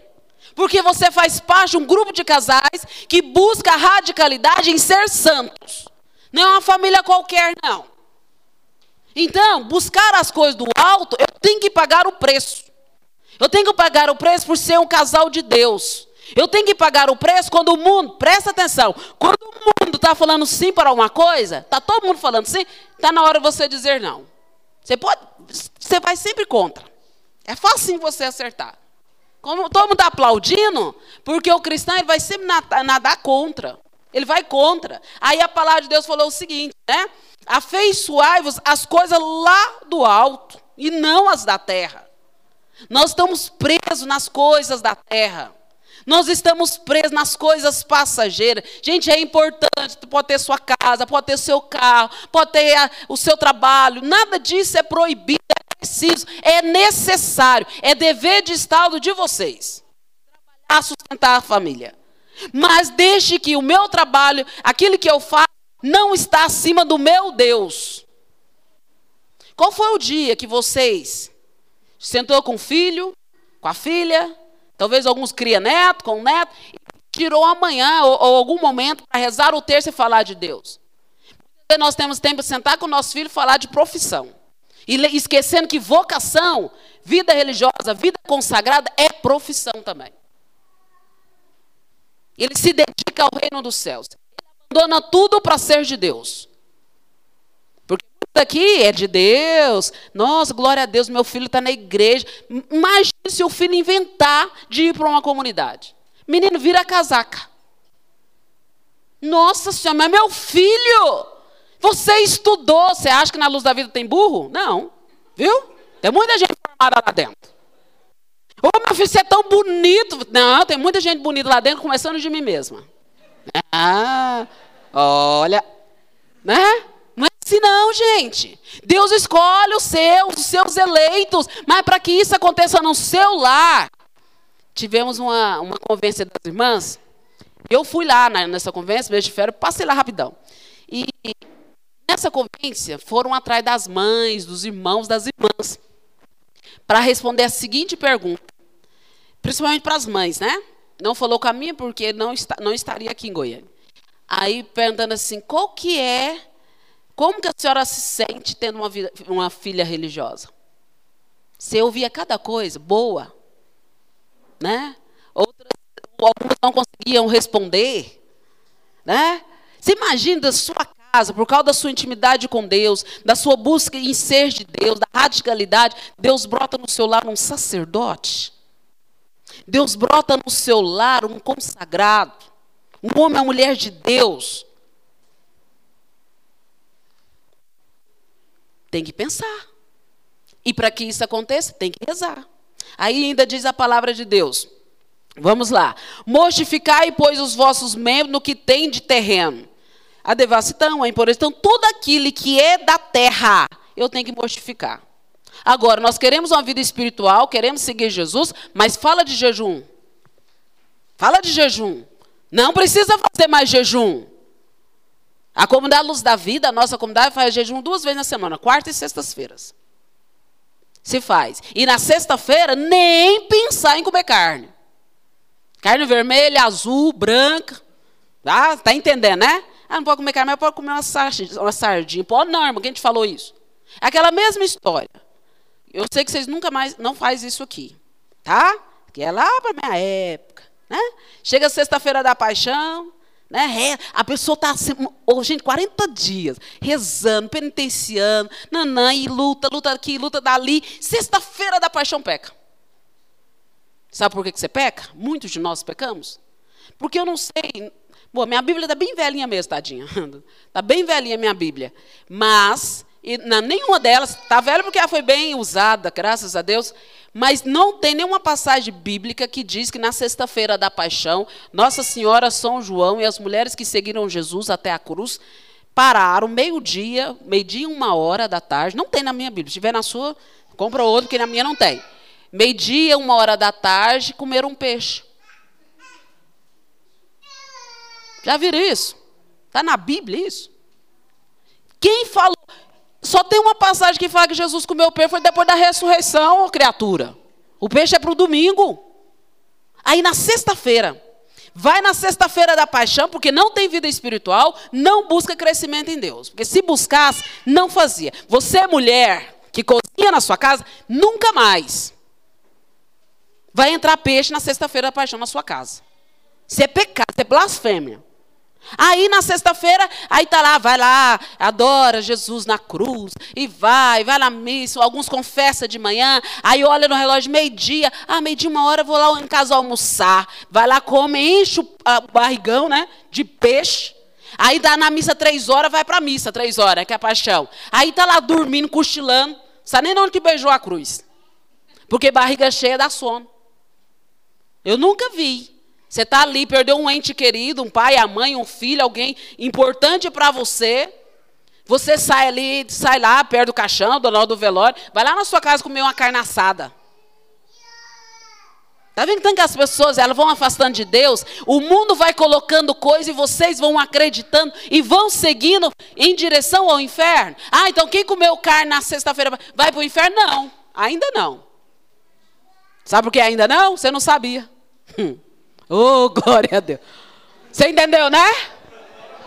Porque você faz parte de um grupo de casais que busca radicalidade em ser santos. Não é uma família qualquer, não. Então, buscar as coisas do alto, eu tenho que pagar o preço. Eu tenho que pagar o preço por ser um casal de Deus. Eu tenho que pagar o preço quando o mundo, presta atenção, quando o mundo está falando sim para uma coisa, está todo mundo falando sim, está na hora você dizer não. Você pode, você vai sempre contra. É fácil você acertar. Como todo mundo está aplaudindo, porque o cristão ele vai sempre nadar, nadar contra. Ele vai contra. Aí a palavra de Deus falou o seguinte, né? Afeiçoai-vos as coisas lá do alto e não as da terra. Nós estamos presos nas coisas da terra. Nós estamos presos nas coisas passageiras. Gente, é importante, pode ter sua casa, pode ter seu carro, pode ter a, o seu trabalho. Nada disso é proibido, é preciso, é necessário, é dever de Estado de vocês. Trabalhar, sustentar a família. Mas deixe que o meu trabalho, aquilo que eu faço, não está acima do meu Deus. Qual foi o dia que vocês sentou com o filho, com a filha, talvez alguns cria neto, com neto, e tirou amanhã ou, ou algum momento para rezar o terço e falar de Deus. Nós temos tempo de sentar com o nosso filho e falar de profissão. E esquecendo que vocação, vida religiosa, vida consagrada é profissão também. Ele se dedica ao reino dos céus. Ele abandona tudo para ser de Deus aqui é de Deus. Nossa, glória a Deus, meu filho está na igreja. Imagine se o filho inventar de ir para uma comunidade. Menino, vira casaca. Nossa senhora, mas meu filho, você estudou. Você acha que na luz da vida tem burro? Não. Viu? Tem muita gente formada lá dentro. Ô, meu filho, você é tão bonito. Não, tem muita gente bonita lá dentro, começando de mim mesma. Ah, olha, né? Se não, gente, Deus escolhe os seus, os seus eleitos, mas para que isso aconteça no seu lar, tivemos uma, uma convência das irmãs. Eu fui lá nessa convência, mês de férias, passei lá rapidão. E nessa convência foram atrás das mães, dos irmãos, das irmãs, para responder a seguinte pergunta, principalmente para as mães, né? Não falou com a minha porque não, está, não estaria aqui em Goiânia. Aí perguntando assim, qual que é como que a senhora se sente tendo uma, uma filha religiosa? Você ouvia cada coisa boa, né? Outras, não conseguiam responder, né? Você imagina da sua casa, por causa da sua intimidade com Deus, da sua busca em ser de Deus, da radicalidade, Deus brota no seu lar um sacerdote. Deus brota no seu lar um consagrado, um homem, uma mulher de Deus, Tem que pensar. E para que isso aconteça, tem que rezar. Aí ainda diz a palavra de Deus. Vamos lá. Mortificai, pois, os vossos membros no que tem de terreno. A devassidão, a impureza. Então, tudo aquilo que é da terra, eu tenho que mortificar. Agora, nós queremos uma vida espiritual, queremos seguir Jesus, mas fala de jejum. Fala de jejum. Não precisa fazer mais jejum. A comunidade Luz da Vida, a nossa comunidade, faz jejum duas vezes na semana, quarta e sextas-feiras. Se faz. E na sexta-feira, nem pensar em comer carne. Carne vermelha, azul, branca. Tá, tá entendendo, né? Ah, não pode comer carne, mas pode comer uma sardinha. Uma sardinha. Pode não, irmão, quem te falou isso? Aquela mesma história. Eu sei que vocês nunca mais não faz isso aqui, tá? Que é lá para minha época, né? Chega sexta-feira da paixão, né? A pessoa está, oh, gente, 40 dias rezando, penitenciando, nanã, e luta, luta aqui, luta dali. Sexta-feira da paixão peca. Sabe por que, que você peca? Muitos de nós pecamos. Porque eu não sei. Bom, minha Bíblia está bem velhinha mesmo, tadinha. Está [LAUGHS] bem velhinha minha Bíblia. Mas, e, na, nenhuma delas, está velha porque ela foi bem usada, graças a Deus. Mas não tem nenhuma passagem bíblica que diz que na sexta-feira da paixão, Nossa Senhora, São João e as mulheres que seguiram Jesus até a cruz pararam meio-dia, meio-dia, uma hora da tarde. Não tem na minha Bíblia. Se tiver na sua, compra outro, porque na minha não tem. Meio-dia, uma hora da tarde, comeram um peixe. Já viram isso? Está na Bíblia isso? Quem falou? Só tem uma passagem que fala que Jesus comeu peixe foi depois da ressurreição, criatura. O peixe é para o domingo. Aí na sexta-feira, vai na sexta-feira da paixão, porque não tem vida espiritual, não busca crescimento em Deus. Porque se buscasse, não fazia. Você, é mulher, que cozinha na sua casa, nunca mais vai entrar peixe na sexta-feira da paixão na sua casa. Isso é pecado, isso é blasfêmia. Aí na sexta-feira, aí tá lá, vai lá, adora Jesus na cruz, e vai, vai na missa, alguns confessam de manhã, aí olha no relógio meio-dia, ah, meio-dia, uma hora, vou lá em casa almoçar. Vai lá, come, enche o barrigão, né, de peixe. Aí dá na missa três horas, vai para a missa três horas, que é a paixão. Aí tá lá dormindo, cochilando, sabe nem onde que beijou a cruz. Porque barriga cheia dá sono. Eu nunca vi. Você está ali, perdeu um ente querido, um pai, a mãe, um filho, alguém importante para você. Você sai ali, sai lá perto do caixão, do do velório, vai lá na sua casa comer uma carne assada. Está vendo tanto que as pessoas elas vão afastando de Deus? O mundo vai colocando coisas e vocês vão acreditando e vão seguindo em direção ao inferno. Ah, então quem comeu carne na sexta-feira vai para o inferno? Não, ainda não. Sabe por que ainda não? Você não sabia. Hum. Oh, glória a Deus. Você entendeu, né?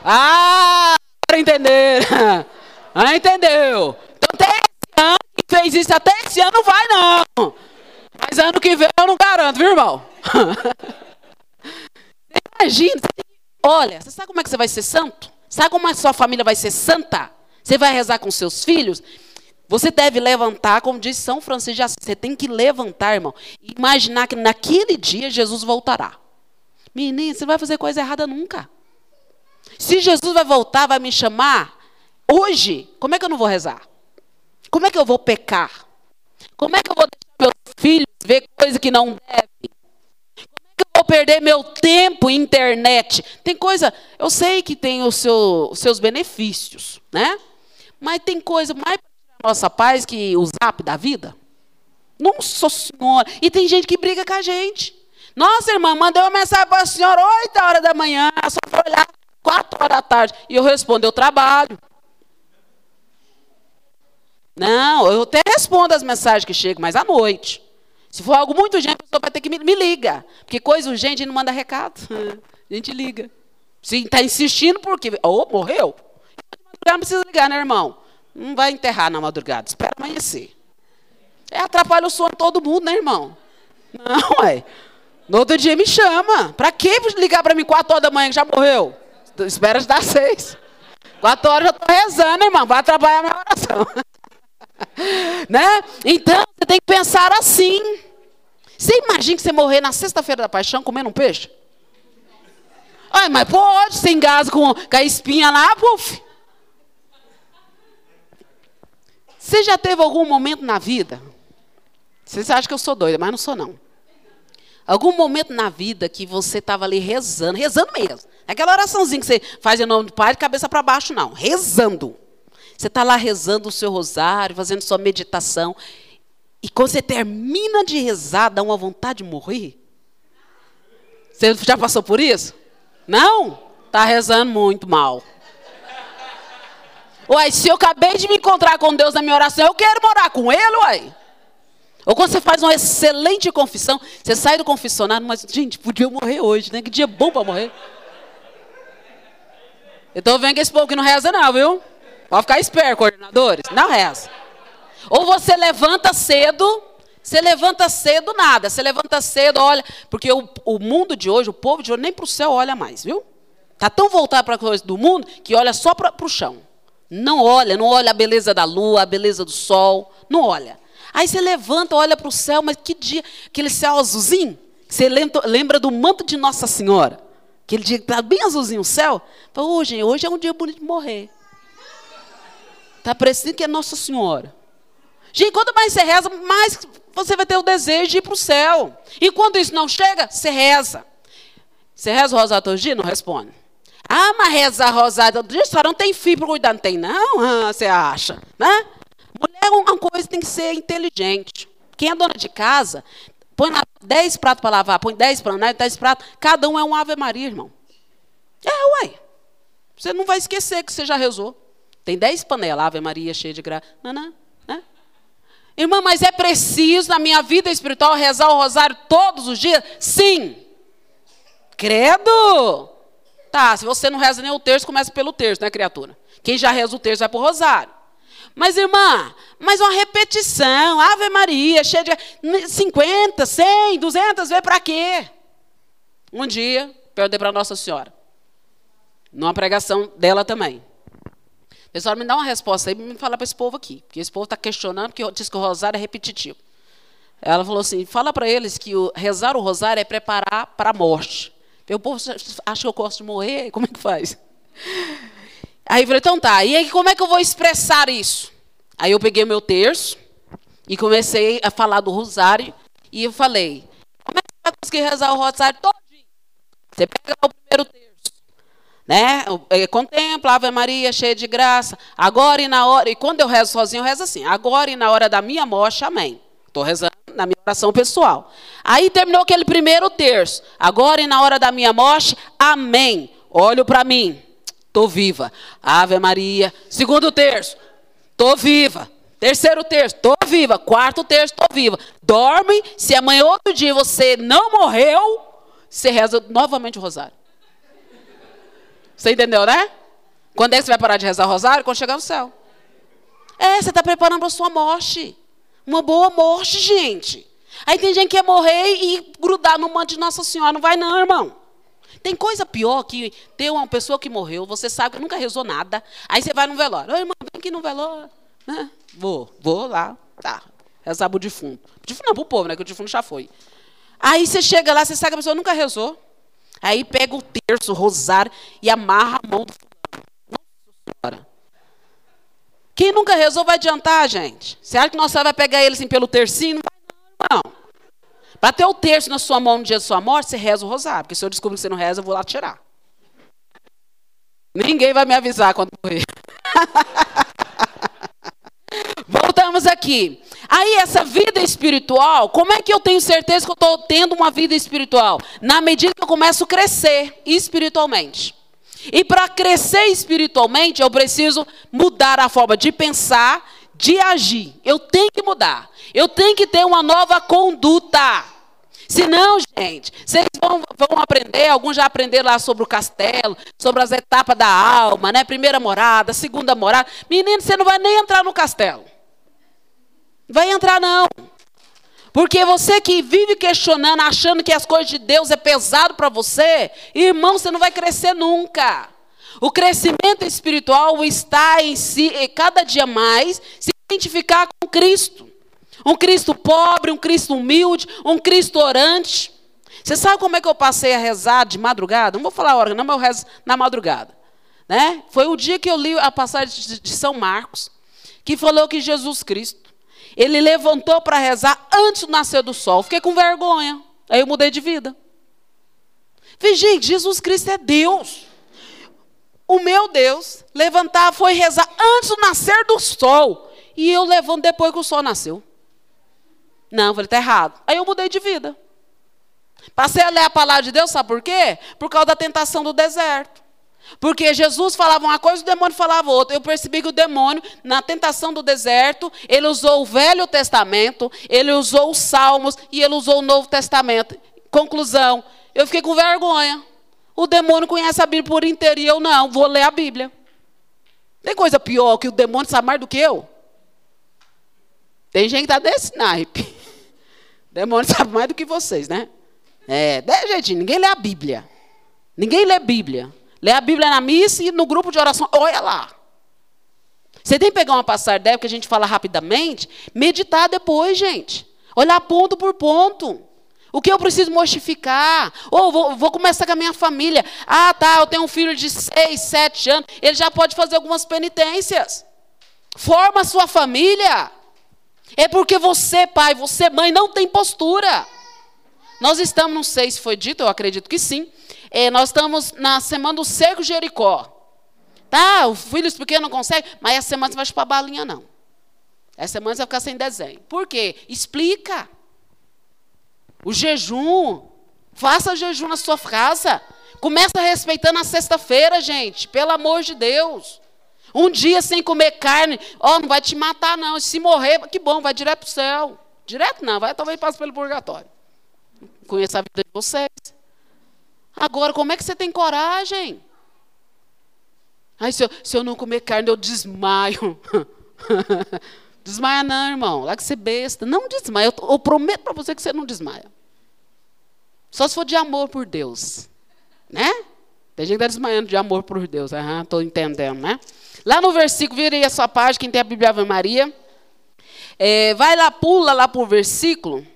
Ah, para entender. [LAUGHS] Ah, entendeu? Então, até esse ano que fez isso, até esse ano não vai, não. Mas ano que vem eu não garanto, viu, irmão? [LAUGHS] Imagina, olha, você sabe como é que você vai ser santo? Sabe como a sua família vai ser santa? Você vai rezar com seus filhos? Você deve levantar, como diz São Francisco de Assis, você tem que levantar, irmão, e imaginar que naquele dia Jesus voltará. Menino, você não vai fazer coisa errada nunca. Se Jesus vai voltar, vai me chamar, hoje, como é que eu não vou rezar? Como é que eu vou pecar? Como é que eu vou deixar meus filhos ver coisa que não deve? Como é que eu vou perder meu tempo em internet? Tem coisa, eu sei que tem os seu, os seus benefícios, né? Mas tem coisa mais para nossa paz que o zap da vida. Nossa Senhora. E tem gente que briga com a gente. Nossa, irmã, mandei uma mensagem para a senhora 8 horas da manhã, só foi olhar 4 horas da tarde. E eu respondo, eu trabalho. Não, eu até respondo as mensagens que chegam, mas à noite. Se for algo muito urgente, a pessoa vai ter que me, me liga. Porque coisa urgente, a gente não manda recado. [LAUGHS] A gente liga. Se está insistindo, porque. Ou oh, morreu. Não precisa ligar, né, irmão? Não vai enterrar na madrugada, espera amanhecer. É, atrapalha o sono de todo mundo, né, irmão? Não, [LAUGHS] é. No outro dia me chama. Para que ligar para mim 4 horas da manhã que já morreu? Espera dar 6. 4 horas eu estou rezando, irmão. Vai atrapalhar a minha oração. [LAUGHS] né? Então, você tem que pensar assim. Você imagina que você morrer na sexta-feira da paixão comendo um peixe? Ai, mas pode, você engasa com, com a espinha lá, puf. Você já teve algum momento na vida? Vocês acham que eu sou doida, mas não sou não. Algum momento na vida que você estava ali rezando, rezando mesmo. Aquela oraçãozinha que você faz em nome do Pai, de cabeça para baixo, não. Rezando. Você está lá rezando o seu rosário, fazendo sua meditação. E quando você termina de rezar, dá uma vontade de morrer? Você já passou por isso? Não? Está rezando muito mal. Uai, se eu acabei de me encontrar com Deus na minha oração, eu quero morar com Ele, uai. Ou quando você faz uma excelente confissão, você sai do confessionário, mas, gente, podia morrer hoje, né? Que dia bom para morrer. Eu estou vendo que esse povo que não reza, não, viu? Pode ficar esperto, coordenadores. Não reza. Ou você levanta cedo, você levanta cedo nada. Você levanta cedo, olha. Porque o, o mundo de hoje, o povo de hoje, nem para o céu olha mais, viu? Está tão voltado para a coisa do mundo que olha só para o chão. Não olha, não olha a beleza da lua, a beleza do sol. Não olha. Aí você levanta, olha para o céu, mas que dia, aquele céu azulzinho, você lembra do manto de Nossa Senhora. Aquele dia que está bem azulzinho o céu. Fala, hoje, hoje é um dia bonito de morrer. Está parecendo que é Nossa Senhora. Gente, quanto mais você reza, mais você vai ter o desejo de ir para o céu. E quando isso não chega, você reza. Você reza o rosário todo dia? Não responde. Ah, mas rezar rosário todo dia, só não tem filho para cuidar. Não tem, não? Ah, você acha, né? Mulher, uma coisa tem que ser inteligente. Quem é dona de casa, põe 10 pratos para lavar, põe 10 para andar, 10 pratos. Cada um é um Ave Maria, irmão. É, uai. Você não vai esquecer que você já rezou. Tem 10 panelas, Ave Maria, cheia de graça. Não. Né? Irmã, mas é preciso na minha vida espiritual rezar o rosário todos os dias? Sim. Credo. Tá, se você não reza nem o terço, começa pelo terço, né, criatura? Quem já reza o terço vai para o rosário. Mas, irmã, mas uma repetição, Ave Maria, cheia de 50, 100, 200 vezes, para quê? Um dia, perguntei para Nossa Senhora, numa pregação dela também. Pessoal, me dá uma resposta aí, me fala para esse povo aqui, porque esse povo está questionando, porque diz que o rosário é repetitivo. Ela falou assim: fala para eles que o, rezar o rosário é preparar para a morte. O povo acha que eu gosto de morrer, como é que faz? Aí eu falei, então tá, e aí como é que eu vou expressar isso? Aí eu peguei meu terço e comecei a falar do rosário e eu falei, como é que você vai conseguir rezar o rosário todinho? Você pega o primeiro terço, né? É, contempla Ave Maria cheia de graça, agora e na hora, e quando eu rezo sozinho, eu rezo assim, agora e na hora da minha morte, amém. Estou rezando na minha oração pessoal. Aí terminou aquele primeiro terço, agora e na hora da minha morte, amém. Olho para mim. Estou viva. Ave Maria. Segundo terço. Estou viva. Terceiro terço. Estou viva. Quarto terço. Estou viva. Dorme. Se amanhã outro dia você não morreu, você reza novamente o rosário. Você entendeu, né? Quando é que você vai parar de rezar o rosário? Quando chegar no céu. É, você está preparando para a sua morte. Uma boa morte, gente. Aí tem gente que quer morrer e grudar no manto de Nossa Senhora. Não vai não, irmão. Tem coisa pior que ter uma pessoa que morreu, você sabe que nunca rezou nada. Aí você vai no velório. Oi, irmão, vem aqui no velório. Né? Vou, vou lá. Tá. Rezar pro defunto. Defunto não, pro povo, né? Que o defunto já foi. Aí você chega lá, você sabe que a pessoa nunca rezou. Aí pega o terço, o rosário e amarra a mão do. Nossa senhora. Quem nunca rezou vai adiantar, gente. Você acha que nossa vai pegar ele assim pelo tercinho? Não vai não. Para ter o terço na sua mão no dia da sua morte, você reza o rosário. Porque se eu descobrir que você não reza, eu vou lá tirar. Ninguém vai me avisar quando morrer. [LAUGHS] Voltamos aqui. Aí, essa vida espiritual, como é que eu tenho certeza que eu estou tendo uma vida espiritual? Na medida que eu começo a crescer espiritualmente. E para crescer espiritualmente, eu preciso mudar a forma de pensar, de agir. Eu tenho que mudar. Eu tenho que ter uma nova conduta. Senão, gente, vocês vão, vão aprender, alguns já aprenderam lá sobre o castelo, sobre as etapas da alma, né? Primeira morada, segunda morada. Menino, você não vai nem entrar no castelo. Vai entrar, não. Porque você que vive questionando, achando que as coisas de Deus é pesado para você, irmão, você não vai crescer nunca. O crescimento espiritual está em si, cada dia mais, se identificar com Cristo. Um Cristo pobre, um Cristo humilde, um Cristo orante. Você sabe como é que eu passei a rezar de madrugada? Não vou falar a hora, não, mas eu rezo na madrugada. Né? Foi o dia que eu li a passagem de São Marcos, que falou que Jesus Cristo, ele levantou para rezar antes do nascer do sol. Fiquei com vergonha. Aí eu mudei de vida. Falei, gente, Jesus Cristo é Deus. O meu Deus levantar foi rezar antes do nascer do sol. E eu levanto depois que o sol nasceu. Não, falei, está errado. Aí eu mudei de vida. Passei a ler a palavra de Deus, sabe por quê? Por causa da tentação do deserto. Porque Jesus falava uma coisa, o demônio falava outra. Eu percebi que o demônio, na tentação do deserto, ele usou o Velho Testamento, ele usou os Salmos e ele usou o Novo Testamento. Conclusão, eu fiquei com vergonha. O demônio conhece a Bíblia por inteiro e eu não, vou ler a Bíblia. Tem coisa pior que o demônio sabe mais do que eu? Tem gente que está desse naipe. Demônio [LAUGHS] sabe mais do que vocês, né? É, gente, ninguém lê a Bíblia. Ninguém lê a Bíblia. Lê a Bíblia na missa e no grupo de oração. Olha lá. Você tem que pegar uma passagem dela que a gente fala rapidamente, meditar depois, gente. Olhar ponto por ponto. O que eu preciso mortificar? Ou vou, vou, começar com a minha família. Ah, tá, eu tenho um filho de seis, sete anos. Ele já pode fazer algumas penitências. Forma a sua família. É porque você, pai, você, mãe, não tem postura. Nós estamos, não sei se foi dito, eu acredito que sim. É, nós estamos na semana do cerco Jericó. Tá, o filho pequeno não consegue, mas essa semana você vai chupar balinha, não. Essa semana você vai ficar sem desenho. Por quê? Explica. O jejum. Faça jejum na sua casa. Começa respeitando a sexta-feira, gente. Pelo amor de Deus. Um dia sem comer carne, oh, não vai te matar, não. Se morrer, que bom, vai direto para o céu. Direto não, vai talvez passe pelo purgatório. Conheça a vida de vocês. Agora, como é que você tem coragem? Ai, se eu, se eu não comer carne, eu desmaio. [LAUGHS] desmaia não, irmão. Lá que você besta. Não desmaia. Eu, eu prometo para você que você não desmaia. Só se for de amor por Deus. Né? Tem gente que está desmaiando de amor por Deus. Estou entendendo, né? Lá no versículo, vira aí a sua página, quem tem a Bíblia Ave Maria. É, vai lá, pula lá para o versículo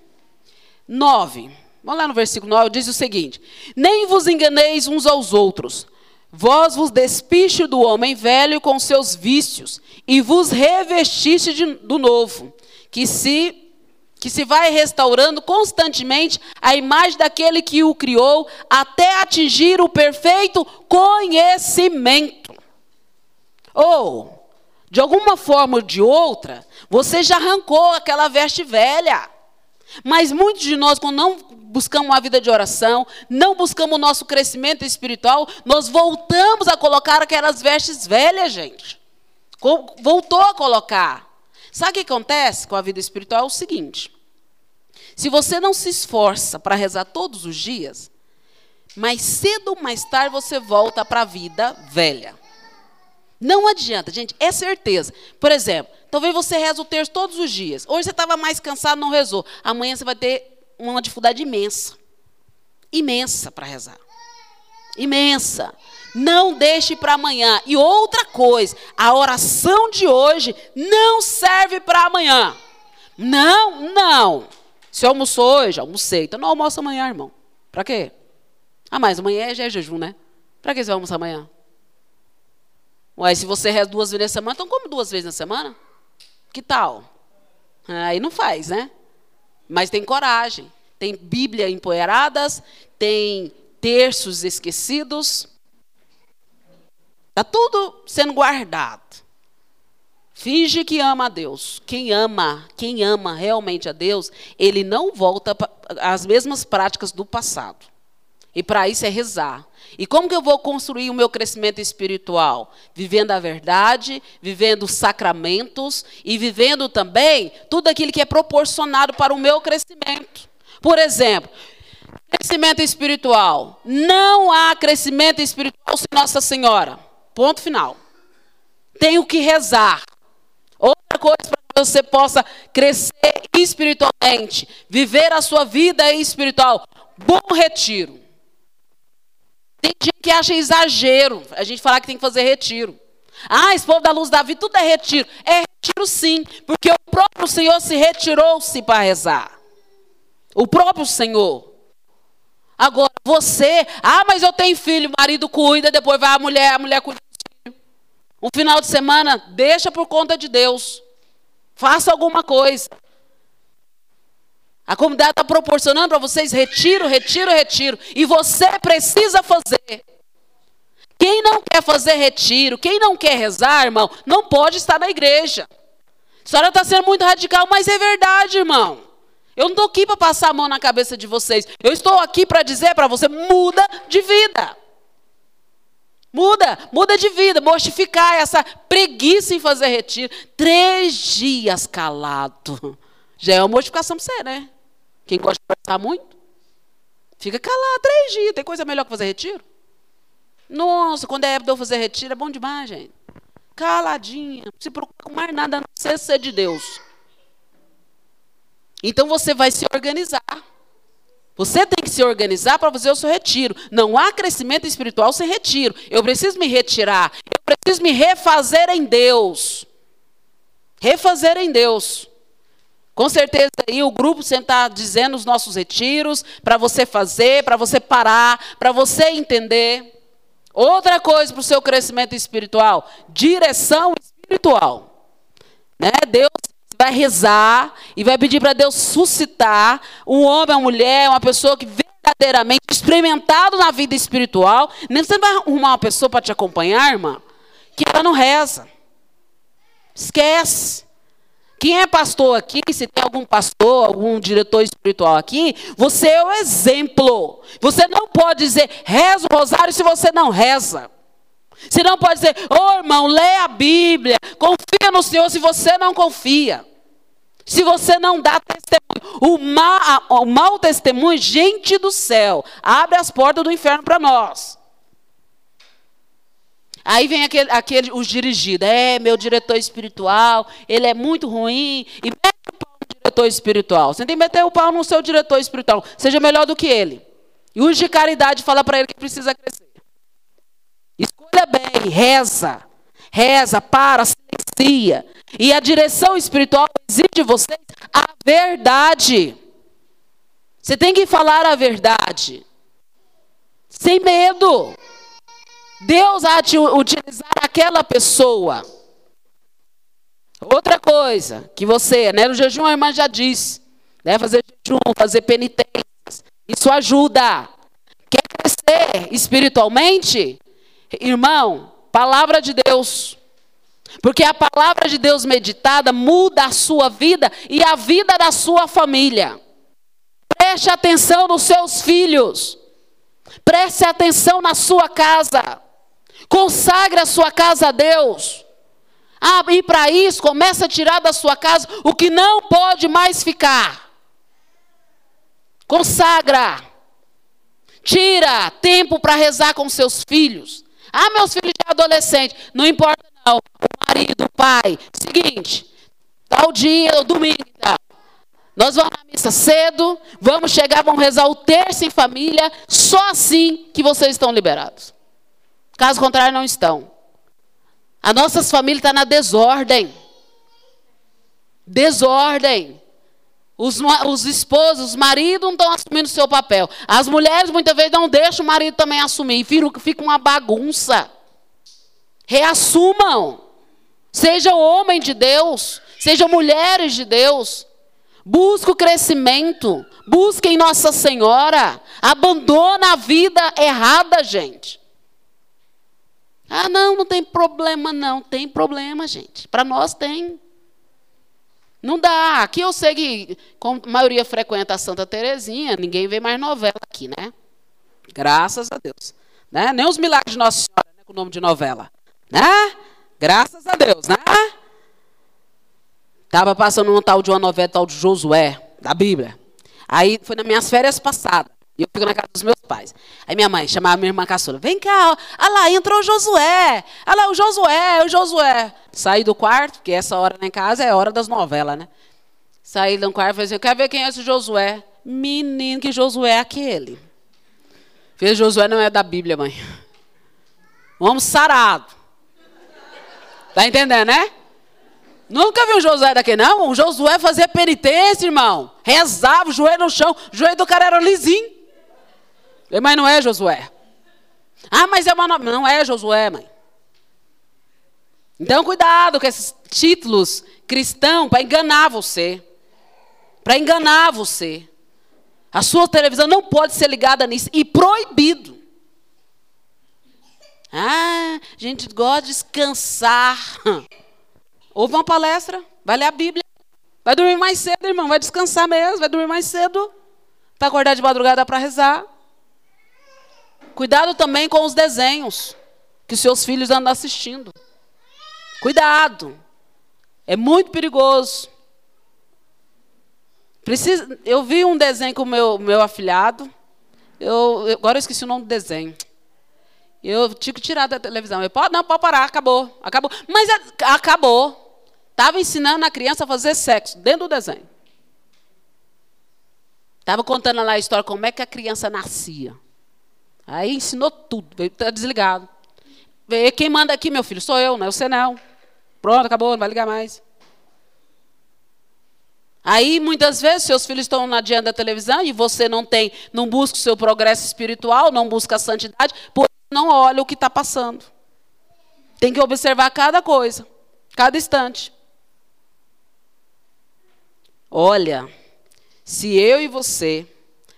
9. Vamos lá no versículo 9, diz o seguinte: Nem vos enganeis uns aos outros. Vós vos despiste do homem velho com seus vícios, e vos revestiste de, do novo, que se que se vai restaurando constantemente a imagem daquele que o criou, até atingir o perfeito conhecimento. Ou, de alguma forma ou de outra, você já arrancou aquela veste velha. Mas muitos de nós, quando não buscamos uma vida de oração, não buscamos o nosso crescimento espiritual, nós voltamos a colocar aquelas vestes velhas, gente. Voltou a colocar. Sabe o que acontece com a vida espiritual? É o seguinte: se você não se esforça para rezar todos os dias, mais cedo ou mais tarde você volta para a vida velha. Não adianta, gente, é certeza. Por exemplo, talvez você reza o terço todos os dias. Hoje você estava mais cansado, não rezou. Amanhã você vai ter uma dificuldade imensa. Imensa para rezar. Imensa. Não deixe para amanhã. E outra coisa, a oração de hoje não serve para amanhã. Não, não. Se almoçou hoje, almocei. Então não almoça amanhã, irmão. Para quê? Ah, mas amanhã já é jejum, né? Para que você vai almoçar amanhã? Ué, se você reza duas vezes na semana, então come duas vezes na semana? Que tal? Aí não faz, né? Mas tem coragem. Tem Bíblia empoeiradas, tem terços esquecidos. Está tudo sendo guardado. Finge que ama a Deus. Quem ama, quem ama realmente a Deus, ele não volta às mesmas práticas do passado. E para isso é rezar. E como que eu vou construir o meu crescimento espiritual? Vivendo a verdade, vivendo os sacramentos e vivendo também tudo aquilo que é proporcionado para o meu crescimento. Por exemplo, crescimento espiritual. Não há crescimento espiritual sem Nossa Senhora. Ponto final. Tenho que rezar. Outra coisa para que você possa crescer espiritualmente, viver a sua vida espiritual. Bom retiro. Tem gente que acha exagero a gente falar que tem que fazer retiro. Ah, esse povo da luz da vida, tudo é retiro. É retiro sim, porque o próprio Senhor se retirou-se para rezar. O próprio Senhor. Agora, você, ah, mas eu tenho filho, o marido cuida, depois vai a mulher, a mulher cuida do filho. Um final de semana, deixa por conta de Deus. Faça alguma coisa. A comunidade está proporcionando para vocês retiro, retiro, retiro. E você precisa fazer. Quem não quer fazer retiro, quem não quer rezar, irmão, não pode estar na igreja. A senhora está sendo muito radical, mas é verdade, irmão. Eu não estou aqui para passar a mão na cabeça de vocês. Eu estou aqui para dizer para você: muda de vida. Muda, muda de vida, mortificar essa preguiça em fazer retiro. Três dias calado. Já é uma mortificação para você, né? Quem gosta de conversar muito, fica calado três dias. Tem coisa melhor que fazer retiro? Nossa, quando é época de eu fazer retiro, é bom demais, gente. Caladinha, não se preocupa com mais nada, não ser ser de Deus. Então você vai se organizar. Você tem que se organizar para fazer o seu retiro. Não há crescimento espiritual sem retiro. Eu preciso me retirar. Eu preciso me refazer em Deus. Refazer em Deus. Com certeza aí o grupo está dizendo os nossos retiros para você fazer, para você parar, para você entender. Outra coisa para o seu crescimento espiritual: direção espiritual. Né? Deus vai rezar e vai pedir para Deus suscitar um homem, uma mulher, uma pessoa que verdadeiramente experimentado na vida espiritual. Você não vai arrumar uma pessoa para te acompanhar, irmã, que ela não reza. Esquece. Quem é pastor aqui, se tem algum pastor, algum diretor espiritual aqui, você é o exemplo. Você não pode dizer, reza o rosário se você não reza. Você não pode dizer, ô oh, irmão, lê a Bíblia, confia no Senhor se você não confia. Se você não dá testemunho, o mau, o mau testemunho, gente do céu, abre as portas do inferno para nós. Aí vem aquele, aquele, os dirigidos, é meu diretor espiritual, ele é muito ruim, e mete o pau no diretor espiritual. Você tem que meter o pau no seu diretor espiritual, seja melhor do que ele. E os de caridade fala para ele que precisa crescer. Escolha bem, reza. Reza, para, silencia. E a direção espiritual exige de vocês a verdade. Você tem que falar a verdade. Sem medo. Deus há de utilizar aquela pessoa. Outra coisa que você, né, no jejum a irmã já disse, né, fazer jejum, fazer penitências, isso ajuda. Quer crescer espiritualmente? Irmão, palavra de Deus. Porque a palavra de Deus meditada muda a sua vida e a vida da sua família. Preste atenção nos seus filhos. Preste atenção na sua casa. Consagre a sua casa a Deus. Ah, e para isso, começa a tirar da sua casa o que não pode mais ficar. Consagra. Tira tempo para rezar com seus filhos. Ah, meus filhos já adolescentes. Não importa não. O marido, o pai. Seguinte. Tal dia, domingo então. Nós vamos na missa cedo, vamos chegar, vamos rezar o terço em família, só assim que vocês estão liberados. Caso contrário, não estão. A nossas famílias estão na desordem. Desordem. Os, os esposos, os maridos não estão assumindo o seu papel. As mulheres muitas vezes não deixam o marido também assumir. Fica uma bagunça. Reassumam. Sejam homem de Deus. Sejam mulheres de Deus. Busque o crescimento. Busquem Nossa Senhora. Abandona a vida errada, gente. Ah, não, não tem problema, não. Tem problema, gente. Para nós tem. Não dá. Aqui eu sei que, como a maioria frequenta a Santa Terezinha, ninguém vê mais novela aqui, né? Graças a Deus. Né? Nem os milagres de Nossa Senhora, né, com o nome de novela. Né? Graças a Deus, né? Estava passando um tal de uma novela, tal de Josué, da Bíblia. Aí foi nas minhas férias passadas. E eu fico na casa dos meus pais. Aí minha mãe chamava minha irmã caçula. Vem cá, olha lá, entrou o Josué. Olha lá, o Josué, o Josué. Saí do quarto, porque essa hora lá em casa é hora das novelas, né? Saí do quarto e falei assim, ver quem é esse Josué. Menino, que Josué é aquele. Fez Josué não é da Bíblia, mãe. Um homem sarado. Tá entendendo, né? Nunca vi um Josué daqui, não. Um Josué fazia penitência, irmão. Rezava, joelho no chão. O joelho do cara era lisinho. Mas não é Josué. Ah, mas é uma nome. Não é Josué, mãe. Então, cuidado com esses títulos cristãos para enganar você. Para enganar você. A sua televisão não pode ser ligada nisso. E proibido. Ah, a gente gosta de descansar. [LAUGHS] Ouve uma palestra, vai ler a Bíblia. Vai dormir mais cedo, irmão. Vai descansar mesmo. Vai dormir mais cedo. Para acordar de madrugada para rezar. Cuidado também com os desenhos que seus filhos andam assistindo. Cuidado. É muito perigoso. Precisa, eu vi um desenho com o meu, meu afilhado. Eu, agora eu esqueci o nome do desenho. Eu tive que tirar da televisão. Eu, não, pode parar, acabou. Acabou. Mas acabou. Estava ensinando a criança a fazer sexo dentro do desenho. Estava contando lá a história como é que a criança nascia. Aí ensinou tudo, está desligado. Quem manda aqui, meu filho, sou eu, não é você não. Pronto, acabou, não vai ligar mais. Aí, muitas vezes, seus filhos estão na diante da televisão e você não tem, não busca o seu progresso espiritual, não busca a santidade, por não olha o que está passando. Tem que observar cada coisa, cada instante. Olha, se eu e você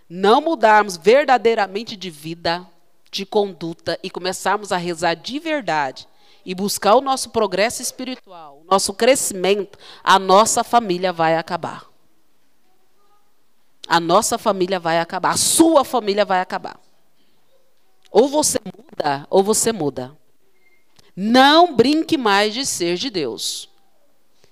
não mudarmos verdadeiramente de vida, de conduta e começarmos a rezar de verdade e buscar o nosso progresso espiritual, o nosso crescimento, a nossa família vai acabar. A nossa família vai acabar, a sua família vai acabar. Ou você muda, ou você muda. Não brinque mais de ser de Deus.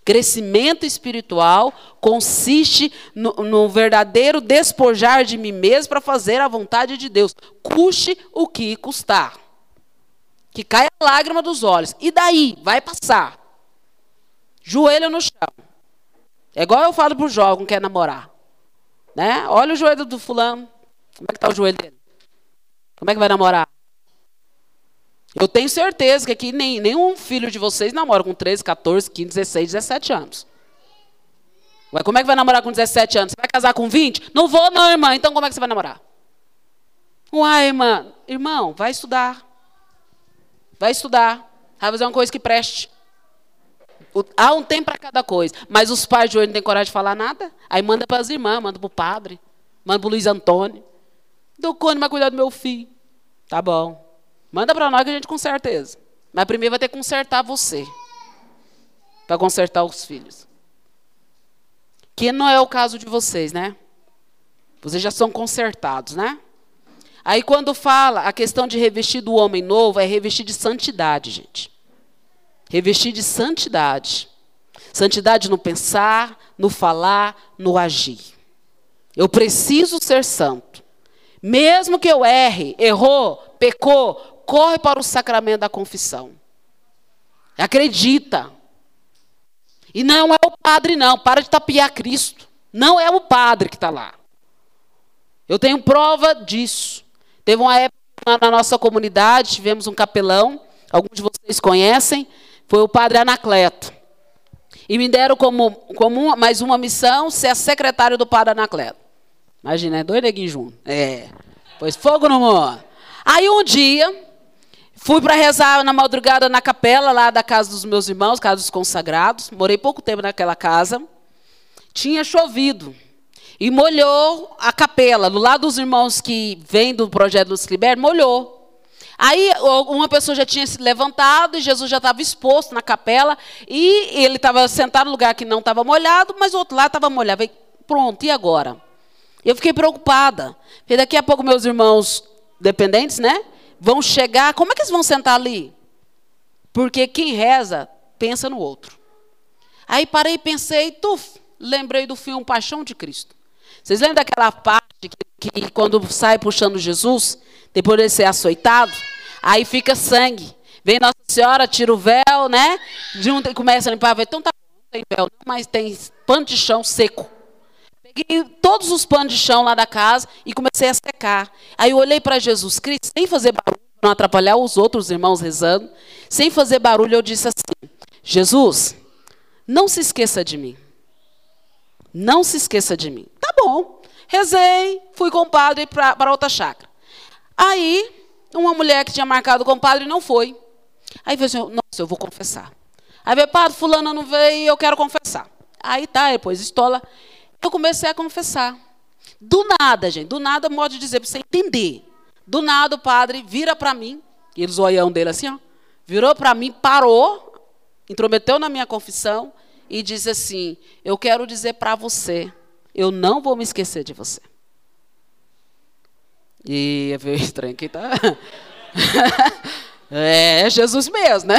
Crescimento espiritual consiste no, no, verdadeiro despojar de mim mesmo para fazer a vontade de Deus, custe o que custar. Que caia a lágrima dos olhos. E daí? Vai passar. Joelho no chão. É igual eu falo para o jovem que quer namorar. Né? Olha o joelho do fulano. Como é que está o joelho dele? Como é que vai namorar? Eu tenho certeza que aqui nem, nenhum filho de vocês namora com 13, 14, 15, 16, 17 anos. Ué, como é que vai namorar com 17 anos? Você vai casar com 20? Não vou, não, irmã. Então como é que você vai namorar? Uai, irmã. Irmão, vai estudar. Vai estudar. Vai fazer uma coisa que preste. Há um tempo para cada coisa. Mas os pais de hoje não têm coragem de falar nada. Aí manda para as irmãs, manda para o padre, manda para o Luiz Antônio. Deu Cone, mas cuidar do meu filho. Tá bom. Manda para nós que a gente com certeza. Mas primeiro vai ter que consertar você. Para consertar os filhos. Que não é o caso de vocês, né? Vocês já são consertados, né? Aí quando fala a questão de revestir do homem novo, é revestir de santidade, gente. Revestir de santidade. Santidade no pensar, no falar, no agir. Eu preciso ser santo. Mesmo que eu erre, errou, pecou, corre para o sacramento da confissão. Acredita. E não é o padre, não. Para de tapiar Cristo. Não é o padre que está lá. Eu tenho prova disso. Teve uma época na nossa comunidade, tivemos um capelão, alguns de vocês conhecem, foi o padre Anacleto. E me deram como, como mais uma missão ser a secretária do padre Anacleto. Imagina, é dois neguinhos juntos. É. Pois fogo no mundo. Aí um dia, Fui para rezar na madrugada na capela lá da casa dos meus irmãos, casa dos consagrados. Morei pouco tempo naquela casa. Tinha chovido. E molhou a capela. Do lado dos irmãos que vêm do projeto dos Cliber, molhou. Aí uma pessoa já tinha se levantado e Jesus já estava exposto na capela. E ele estava sentado no lugar que não estava molhado, mas o outro lado estava molhado. Falei, pronto, e agora? Eu fiquei preocupada. Daqui a pouco meus irmãos dependentes, né? Vão chegar, como é que eles vão sentar ali? Porque quem reza, pensa no outro. Aí parei e pensei, tuf, lembrei do filme Paixão de Cristo. Vocês lembram daquela parte que, que quando sai puxando Jesus, depois de ser açoitado, aí fica sangue. Vem Nossa Senhora, tira o véu, né? Junta e começa a limpar. Então tá bom, não tem véu, mas tem pano de chão seco. Peguei todos os panos de chão lá da casa e comecei a secar. Aí eu olhei para Jesus Cristo, sem fazer barulho, não atrapalhar os outros irmãos rezando. Sem fazer barulho, eu disse assim: Jesus, não se esqueça de mim. Não se esqueça de mim. Tá bom. Rezei, fui com o padre para outra chácara. Aí, uma mulher que tinha marcado com o padre não foi. Aí falou assim: Nossa, eu vou confessar. Aí veio, padre, fulano não veio eu quero confessar. Aí tá, depois estola. Eu comecei a confessar. Do nada, gente, do nada, modo de dizer, para você entender. Do nada o padre vira para mim, e ele zoião dele assim, ó, virou para mim, parou, intrometeu na minha confissão e diz assim: Eu quero dizer para você, eu não vou me esquecer de você. E [LAUGHS] é meio estranho que tá. é Jesus mesmo, né?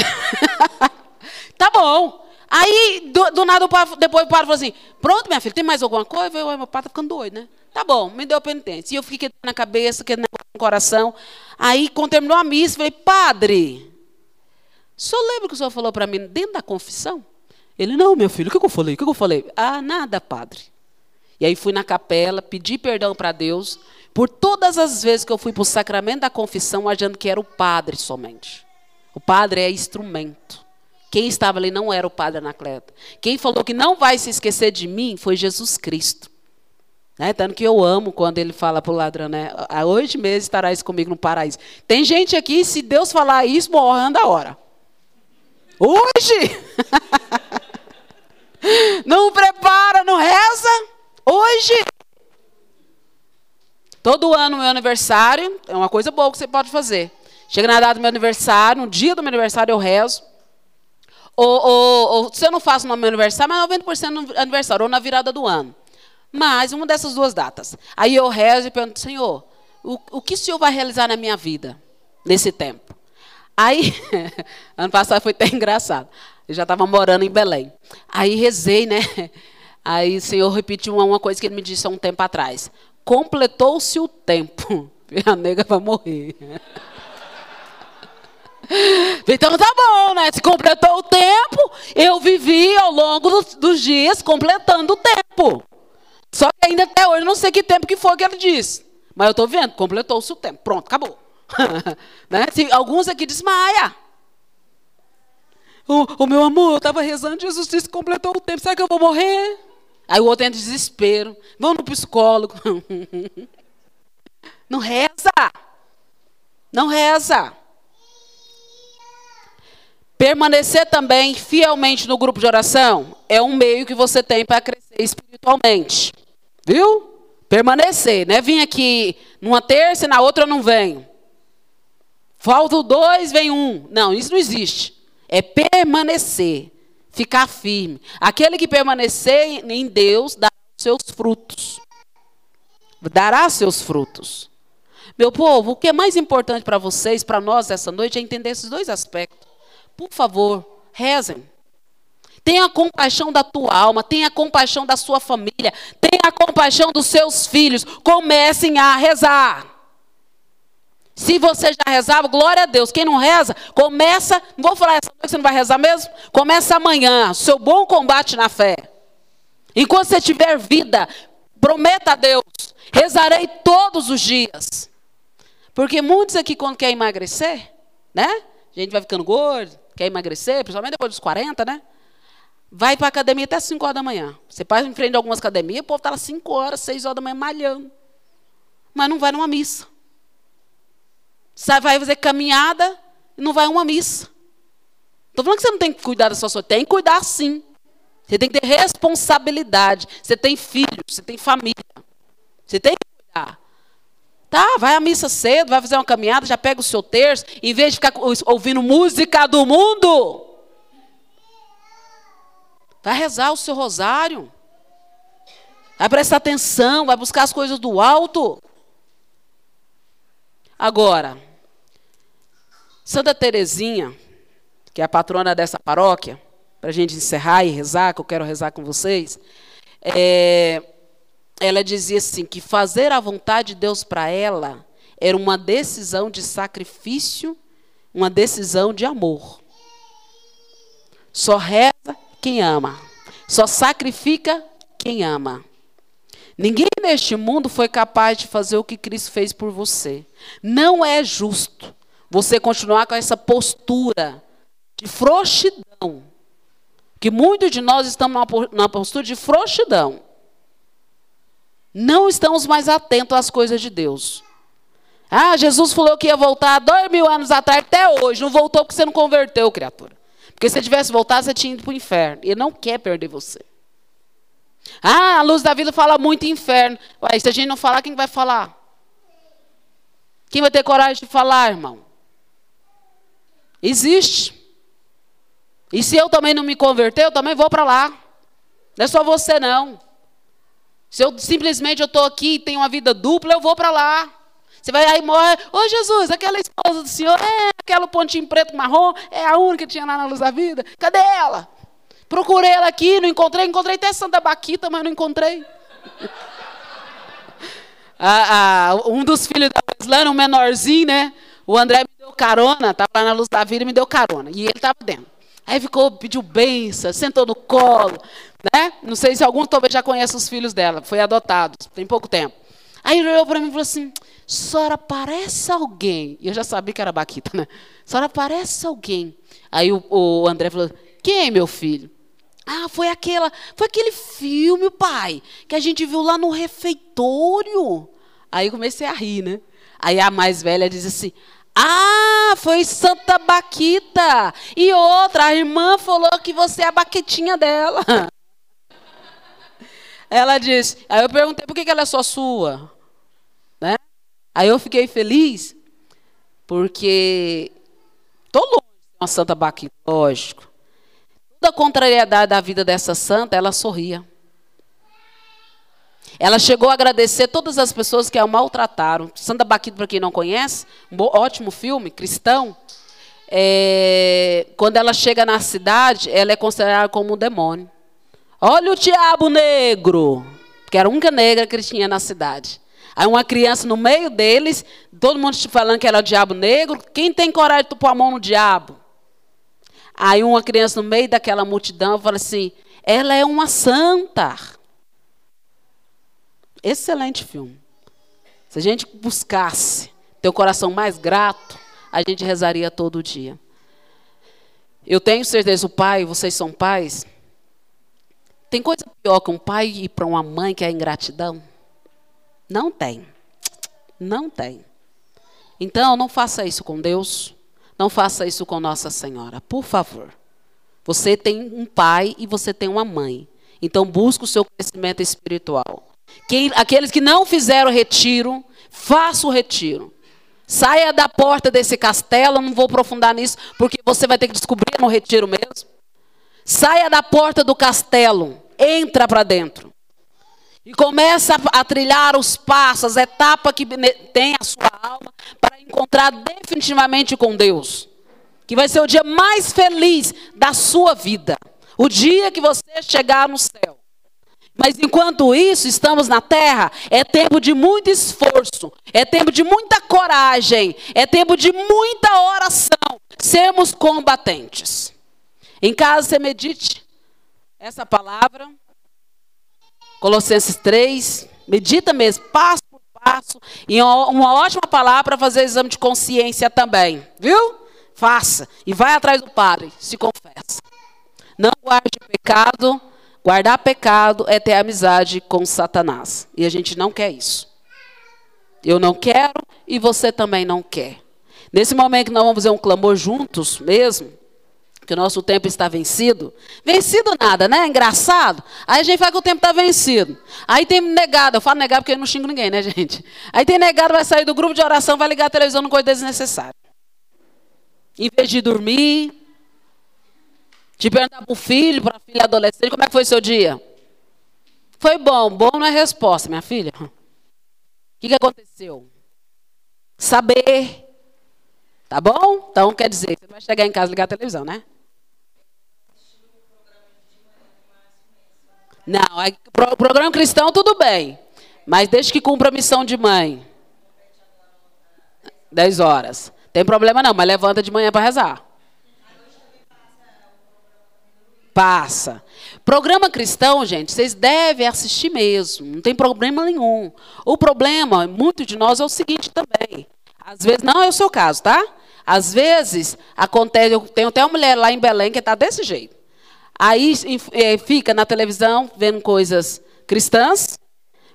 [LAUGHS] tá bom. Aí, do, do nada, o pai, depois o padre falou assim: Pronto, minha filha, tem mais alguma coisa? Eu, meu pai tá ficando doido, né? Tá bom, me deu penitência. E eu fiquei na cabeça, que no coração. Aí, quando terminou a missa, falei: Padre, o senhor lembra que o senhor falou para mim dentro da confissão? Ele: Não, meu filho, o que, que eu falei? O que, que eu falei? Ah, nada, padre. E aí fui na capela, pedi perdão para Deus por todas as vezes que eu fui para o sacramento da confissão achando que era o padre somente. O padre é instrumento. Quem estava ali não era o padre Anacleto. Quem falou que não vai se esquecer de mim foi Jesus Cristo. Né? Tanto que eu amo quando ele fala para o ladrão, né? Há oito meses estarás comigo no paraíso. Tem gente aqui, se Deus falar isso, morrendo a hora. Hoje! [LAUGHS] não prepara, não reza. Hoje! Todo ano, meu aniversário, é uma coisa boa que você pode fazer. Chega na data do meu aniversário, no dia do meu aniversário eu rezo. Ou, ou, ou se eu não faço no meu aniversário, mas 90% no aniversário, ou na virada do ano. Mas uma dessas duas datas. Aí eu rezo e pergunto, Senhor, o, o que o Senhor vai realizar na minha vida nesse tempo? Aí, [LAUGHS] ano passado foi até engraçado. Eu já estava morando em Belém. Aí rezei, né? Aí o Senhor repetiu uma coisa que ele me disse há um tempo atrás. Completou-se o tempo. [LAUGHS] A nega vai morrer. [LAUGHS] Então tá bom, né? Se completou o tempo, eu vivi ao longo dos, dos dias completando o tempo. Só que ainda até hoje não sei que tempo que foi que ele disse. Mas eu estou vendo, completou-se o tempo. Pronto, acabou. [LAUGHS] né? Se, alguns aqui desmaia. O, o meu amor, eu estava rezando, Jesus disse que completou o tempo. Será que eu vou morrer? Aí o outro entra em desespero. Vamos no psicólogo. [LAUGHS] Não reza. Não reza. Permanecer também fielmente no grupo de oração é um meio que você tem para crescer espiritualmente. Viu? Permanecer, né? Vim aqui numa terça e na outra eu não venho. Falta dois, vem um. Não, isso não existe. É permanecer, ficar firme. Aquele que permanecer em Deus dará seus frutos. Dará seus frutos. Meu povo, o que é mais importante para vocês, para nós essa noite, é entender esses dois aspectos. Por favor, rezem. Tenha compaixão da tua alma, tenha compaixão da sua família, tenha compaixão dos seus filhos. Comecem a rezar. Se você já rezava, glória a Deus. Quem não reza, começa. Não vou falar essa noite, você não vai rezar mesmo? Começa amanhã, seu bom combate na fé. Enquanto você tiver vida, prometa a Deus: rezarei todos os dias. Porque muitos aqui, quando quer emagrecer, né? A gente vai ficando gordo, quer emagrecer, principalmente depois dos 40, né? Vai para a academia até 5 horas da manhã. Você passa em frente a algumas academias, o povo está lá 5 horas, 6 horas da manhã malhando. Mas não vai numa missa. Você vai fazer caminhada e não vai a uma missa. Estou falando que você não tem que cuidar da sua saúde. Tem que cuidar sim. Você tem que ter responsabilidade. Você tem filhos, você tem família. Você tem que cuidar. Tá, vai à missa cedo, vai fazer uma caminhada, já pega o seu terço, em vez de ficar ouvindo música do mundo. Vai rezar o seu rosário. Vai prestar atenção, vai buscar as coisas do alto. Agora, Santa Terezinha, que é a patrona dessa paróquia, para a gente encerrar e rezar, que eu quero rezar com vocês, é, ela dizia assim que fazer a vontade de Deus para ela era uma decisão de sacrifício, uma decisão de amor. Só reza quem ama, só sacrifica quem ama. Ninguém neste mundo foi capaz de fazer o que Cristo fez por você. Não é justo você continuar com essa postura de frouxidão. Que muitos de nós estamos na postura de frouxidão. Não estamos mais atentos às coisas de Deus. Ah, Jesus falou que ia voltar dois mil anos atrás, até hoje. Não voltou porque você não converteu, criatura. Porque se tivesse voltado, você tinha ido para o inferno. Ele não quer perder você. Ah, a luz da vida fala muito inferno. Ué, se a gente não falar, quem vai falar? Quem vai ter coragem de falar, irmão? Existe. E se eu também não me converter, eu também vou para lá. Não é só você, não. Se eu simplesmente eu estou aqui e tenho uma vida dupla, eu vou para lá. Você vai aí e morre. Ô Jesus, aquela esposa do senhor, é aquela pontinho preto marrom, é a única que tinha lá na luz da vida. Cadê ela? Procurei ela aqui, não encontrei. Encontrei até Santa Baquita, mas não encontrei. [LAUGHS] ah, ah, um dos filhos da Weslana, um menorzinho, né? O André me deu carona, estava lá na luz da vida e me deu carona. E ele estava dentro. Aí ficou, pediu benção, sentou no colo. Né? Não sei se algum talvez já conhece os filhos dela, foi adotado, tem pouco tempo. Aí ele olhou para mim e falou assim: Senhora, parece alguém. E eu já sabia que era Baquita, né? Senhora, parece alguém. Aí o, o André falou: Quem, meu filho? Ah, foi aquela, foi aquele filme, pai, que a gente viu lá no refeitório. Aí comecei a rir, né? Aí a mais velha diz assim: Ah, foi Santa Baquita. E outra, a irmã falou que você é a baquetinha dela. [LAUGHS] Ela disse, aí eu perguntei por que ela é só sua, né? Aí eu fiquei feliz porque tô longe de uma Santa Baquita, lógico. Toda a contrariedade da vida dessa santa, ela sorria. Ela chegou a agradecer todas as pessoas que a maltrataram. Santa Baquita, para quem não conhece, um ótimo filme, cristão. É, quando ela chega na cidade, ela é considerada como um demônio. Olha o diabo negro, que era a única negra que tinha na cidade. Aí uma criança no meio deles, todo mundo falando que era o diabo negro. Quem tem coragem de pôr a mão no diabo? Aí uma criança no meio daquela multidão fala assim: ela é uma santa. Excelente filme. Se a gente buscasse ter o coração mais grato, a gente rezaria todo dia. Eu tenho certeza, o pai, vocês são pais. Tem coisa pior que um pai ir para uma mãe que é ingratidão? Não tem. Não tem. Então, não faça isso com Deus. Não faça isso com Nossa Senhora, por favor. Você tem um pai e você tem uma mãe. Então busque o seu crescimento espiritual. Quem, aqueles que não fizeram retiro, faça o retiro. Saia da porta desse castelo, não vou aprofundar nisso, porque você vai ter que descobrir no retiro mesmo. Saia da porta do castelo, entra para dentro. E começa a trilhar os passos, as etapas que tem a sua alma para encontrar definitivamente com Deus. Que vai ser o dia mais feliz da sua vida. O dia que você chegar no céu. Mas enquanto isso, estamos na terra, é tempo de muito esforço, é tempo de muita coragem, é tempo de muita oração. Sermos combatentes. Em casa, você medite essa palavra. Colossenses 3, medita mesmo, passo por passo, e uma ótima palavra para fazer exame de consciência também, viu? Faça e vai atrás do padre, se confessa. Não guarde pecado, guardar pecado é ter amizade com Satanás, e a gente não quer isso. Eu não quero e você também não quer. Nesse momento que nós vamos fazer um clamor juntos mesmo, que o nosso tempo está vencido. Vencido nada, né? Engraçado. Aí a gente fala que o tempo está vencido. Aí tem negado, eu falo negado porque eu não xingo ninguém, né, gente? Aí tem negado, vai sair do grupo de oração, vai ligar a televisão no coisa desnecessária. Em vez de dormir, de perguntar para o filho, para a filha adolescente, como é que foi seu dia? Foi bom. Bom não é resposta, minha filha. O que, que aconteceu? Saber. Tá bom? Então, quer dizer, você vai chegar em casa e ligar a televisão, né? Não, o programa cristão tudo bem. Mas desde que cumpra a missão de mãe. 10 horas. Tem problema não, mas levanta de manhã para rezar. Passa. Programa cristão, gente, vocês devem assistir mesmo. Não tem problema nenhum. O problema, muito de nós, é o seguinte também. Às vezes, não é o seu caso, tá? Às vezes, acontece, eu tenho até uma mulher lá em Belém que está desse jeito. Aí é, fica na televisão vendo coisas cristãs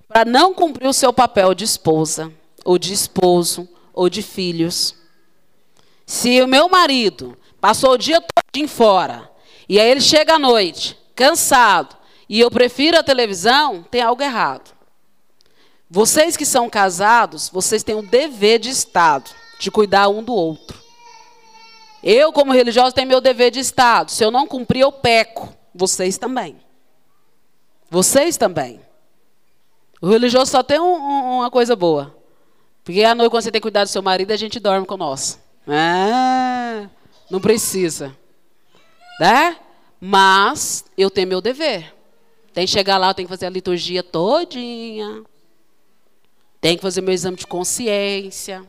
para não cumprir o seu papel de esposa, ou de esposo, ou de filhos. Se o meu marido passou o dia todo fora, e aí ele chega à noite, cansado, e eu prefiro a televisão, tem algo errado. Vocês que são casados, vocês têm o dever de Estado, de cuidar um do outro. Eu, como religiosa, tenho meu dever de Estado. Se eu não cumprir, eu peco. Vocês também. Vocês também. O religioso só tem um, um, uma coisa boa. Porque à noite, quando você tem que cuidar do seu marido, a gente dorme com nosso. Ah, não precisa. Né? Mas eu tenho meu dever. Tem que chegar lá, eu tenho que fazer a liturgia todinha. Tem que fazer meu exame de consciência.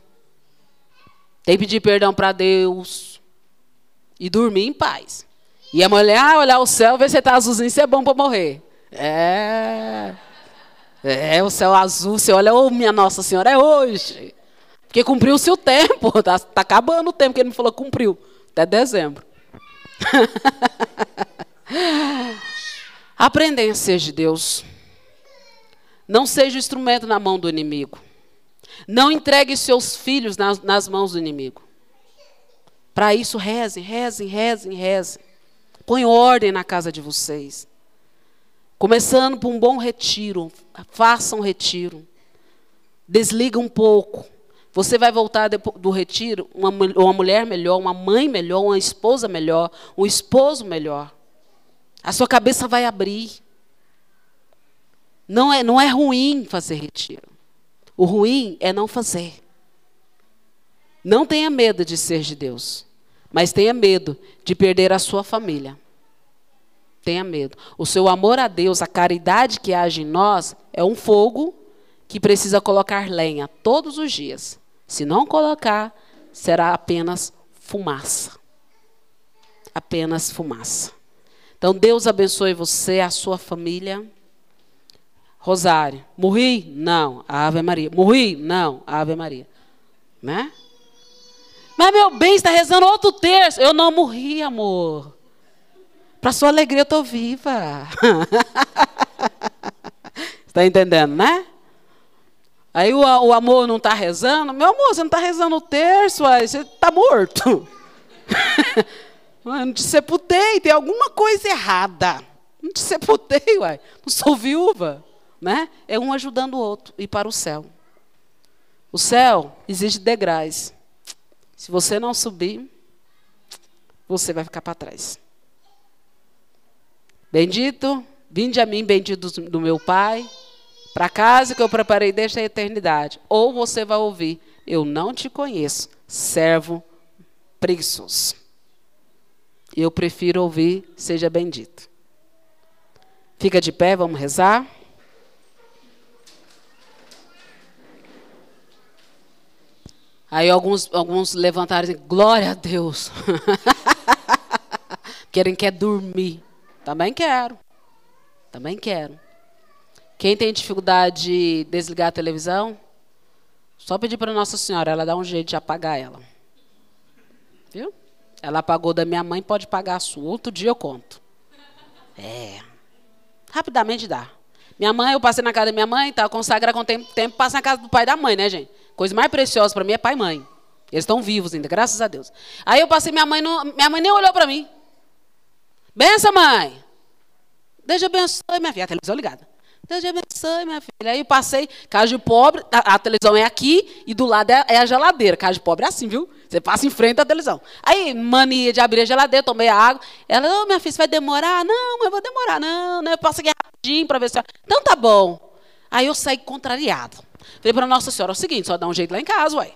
Tem que pedir perdão para Deus. E dormir em paz. E a mulher, ah, olhar o céu, ver se está azulzinho, isso é bom para morrer. É. É, o céu azul, você olha, ô oh, minha Nossa Senhora, é hoje. Porque cumpriu-se o tempo, está [LAUGHS] tá acabando o tempo que ele me falou, cumpriu. Até dezembro. [LAUGHS] Aprendem a ser de Deus. Não seja instrumento na mão do inimigo. Não entregue seus filhos nas, nas mãos do inimigo. Para isso, rezem, rezem, rezem, rezem. Põe ordem na casa de vocês. Começando por um bom retiro. Faça um retiro. Desliga um pouco. Você vai voltar do retiro uma, uma mulher melhor, uma mãe melhor, uma esposa melhor, um esposo melhor. A sua cabeça vai abrir. Não é, não é ruim fazer retiro. O ruim é não fazer. Não tenha medo de ser de Deus, mas tenha medo de perder a sua família. Tenha medo. O seu amor a Deus, a caridade que age em nós, é um fogo que precisa colocar lenha todos os dias. Se não colocar, será apenas fumaça. Apenas fumaça. Então, Deus abençoe você, a sua família. Rosário, morri? Não, Ave Maria. Morri? Não, Ave Maria. Né? Mas meu bem está rezando outro terço. Eu não morri, amor. Para sua alegria eu estou viva. [LAUGHS] Está entendendo, né? Aí o, o amor não está rezando. Meu amor, você não está rezando o terço, aí você está morto. [LAUGHS] não te sepultei, tem alguma coisa errada. Não te sepultei, uai. Não sou viúva. Né? É um ajudando o outro ir para o céu. O céu exige degraus. Se você não subir, você vai ficar para trás. Bendito, vinde a mim, bendito do meu Pai, para casa que eu preparei desde a eternidade. Ou você vai ouvir, eu não te conheço, servo preguiçoso. Eu prefiro ouvir, seja bendito. Fica de pé, vamos rezar. Aí alguns, alguns levantaram e glória a Deus. [LAUGHS] Querem quer dormir. Também quero. Também quero. Quem tem dificuldade de desligar a televisão, só pedir para Nossa Senhora, ela dá um jeito de apagar ela. Viu? Ela apagou da minha mãe, pode pagar a sua. Outro dia eu conto. É. Rapidamente dá. Minha mãe, eu passei na casa da minha mãe, tá, consagra com tempo, tempo passa na casa do pai e da mãe, né, gente? Coisa mais preciosa para mim é pai e mãe. Eles estão vivos ainda, graças a Deus. Aí eu passei, minha mãe, não, minha mãe nem olhou para mim. Benção, mãe. Deus abençoe, minha filha. A televisão ligada. Deus abençoe, minha filha. Aí passei, casa de pobre, a, a televisão é aqui e do lado é, é, a geladeira. Casa de pobre é assim, viu? Você passa em frente à televisão. Aí, mania de abrir a geladeira, tomei a água. Ela, ô, oh, minha filha, você vai demorar? Não, mas eu vou demorar, não, né? Eu passo aqui rapidinho para ver se. Então tá bom. Aí eu saí contrariado. Falei para Nossa Senhora, é o seguinte, só dá um jeito lá em casa, uai.